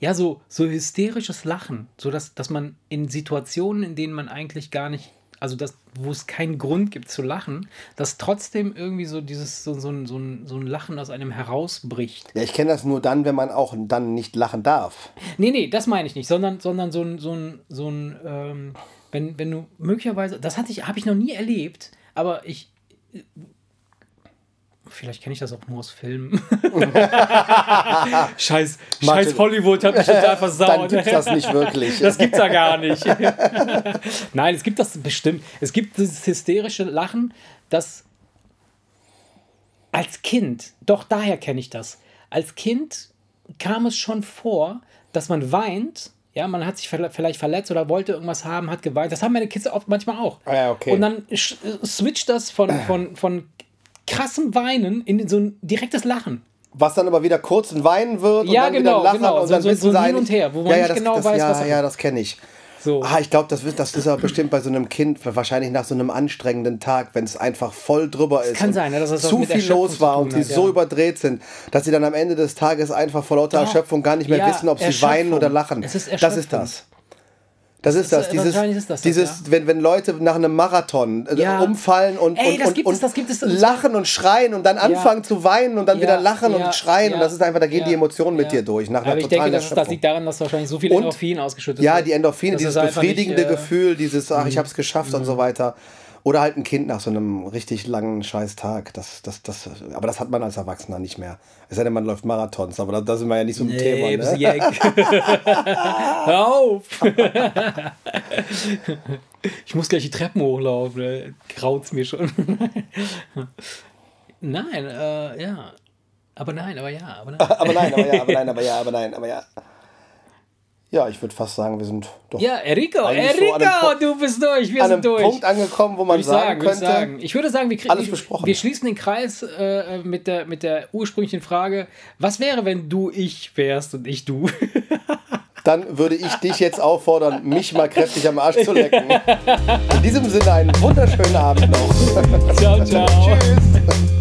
ja, so, so hysterisches Lachen, so dass, dass man in Situationen, in denen man eigentlich gar nicht, also das, wo es keinen Grund gibt zu lachen, dass trotzdem irgendwie so dieses, so, so, ein, so, ein, so ein Lachen aus einem herausbricht. Ja, ich kenne das nur dann, wenn man auch dann nicht lachen darf. Nee, nee, das meine ich nicht, sondern, sondern so ein, so ein, so ein ähm, wenn, wenn du möglicherweise, das hatte ich, habe ich noch nie erlebt, aber ich, Vielleicht kenne ich das auch nur aus Filmen. scheiß, Martin- scheiß Hollywood hat mich total versaut. Dann gibt's das nicht wirklich. Das gibt's ja gar nicht. Nein, es gibt das bestimmt. Es gibt dieses hysterische Lachen, das als Kind, doch daher kenne ich das. Als Kind kam es schon vor, dass man weint. Ja, man hat sich vielleicht verletzt oder wollte irgendwas haben, hat geweint. Das haben meine Kids oft manchmal auch. Ah ja, okay. Und dann switcht das von, von, von krassem Weinen in so ein direktes Lachen. Was dann aber wieder kurz ein Weinen wird Ja, und dann genau, wieder lachen genau. und So- dann so- wissen so hin und her, wo man ja, ja, nicht das, genau das, weiß, ja, was Ja, das kenne ich. So. Ah, ich glaube, das, das ist aber bestimmt bei so einem Kind wahrscheinlich nach so einem anstrengenden Tag, wenn es einfach voll drüber ist. kann sein, ja, dass das zu viel los war und sie hat, so ja. überdreht sind, dass sie dann am Ende des Tages einfach vor lauter Doch. Erschöpfung gar nicht mehr Ja, wissen, ob sie weinen oder lachen. Es ist das ist das. Das ist das. ist- Dieses, ist das das, dieses ja. wenn, wenn Leute nach einem Marathon äh, Ja. umfallen und, Ey, und, das und, es, und das lachen und schreien und dann anfangen zu weinen und dann Ja, wieder lachen ja, und schreien. ja, und das ist einfach, da gehen ja, die Emotionen mit ja. dir durch. Nach Aber ich denke, das, das liegt daran, dass wahrscheinlich so viel Endorphin ausgeschüttet Ja, wird, die Endorphine, dieses befriedigende nicht, äh, Gefühl, dieses, ach, ich hab's geschafft und so weiter. Oder halt ein Kind nach so einem richtig langen Scheiß-Tag. Das, das, das, aber das hat man als Erwachsener nicht mehr. Es sei denn, man läuft Marathons, aber da, da sind wir ja nicht so ein Nee, Thema. Ne? Hör auf! ich muss gleich die Treppen hochlaufen, ne? graut's mir schon. nein, äh, ja. Aber nein, aber ja, aber nein. Aber nein, aber ja, aber nein, aber ja, aber nein, aber ja. Ja, ich würde fast sagen, wir sind doch Ja, Enrico, so Enrico, Punkt- du bist durch, wir an sind einem durch. Punkt angekommen, wo man ich sagen, sagen, würde ich könnte, sagen. Ich würde sagen, wir, kriegen, Alles besprochen. wir schließen den Kreis äh, mit, der, mit der ursprünglichen Frage: Was wäre, wenn du ich wärst und ich du? dann würde ich dich jetzt auffordern, mich mal kräftig am Arsch zu lecken. In diesem Sinne einen wunderschönen Abend noch. ciao, ciao. Tschüss.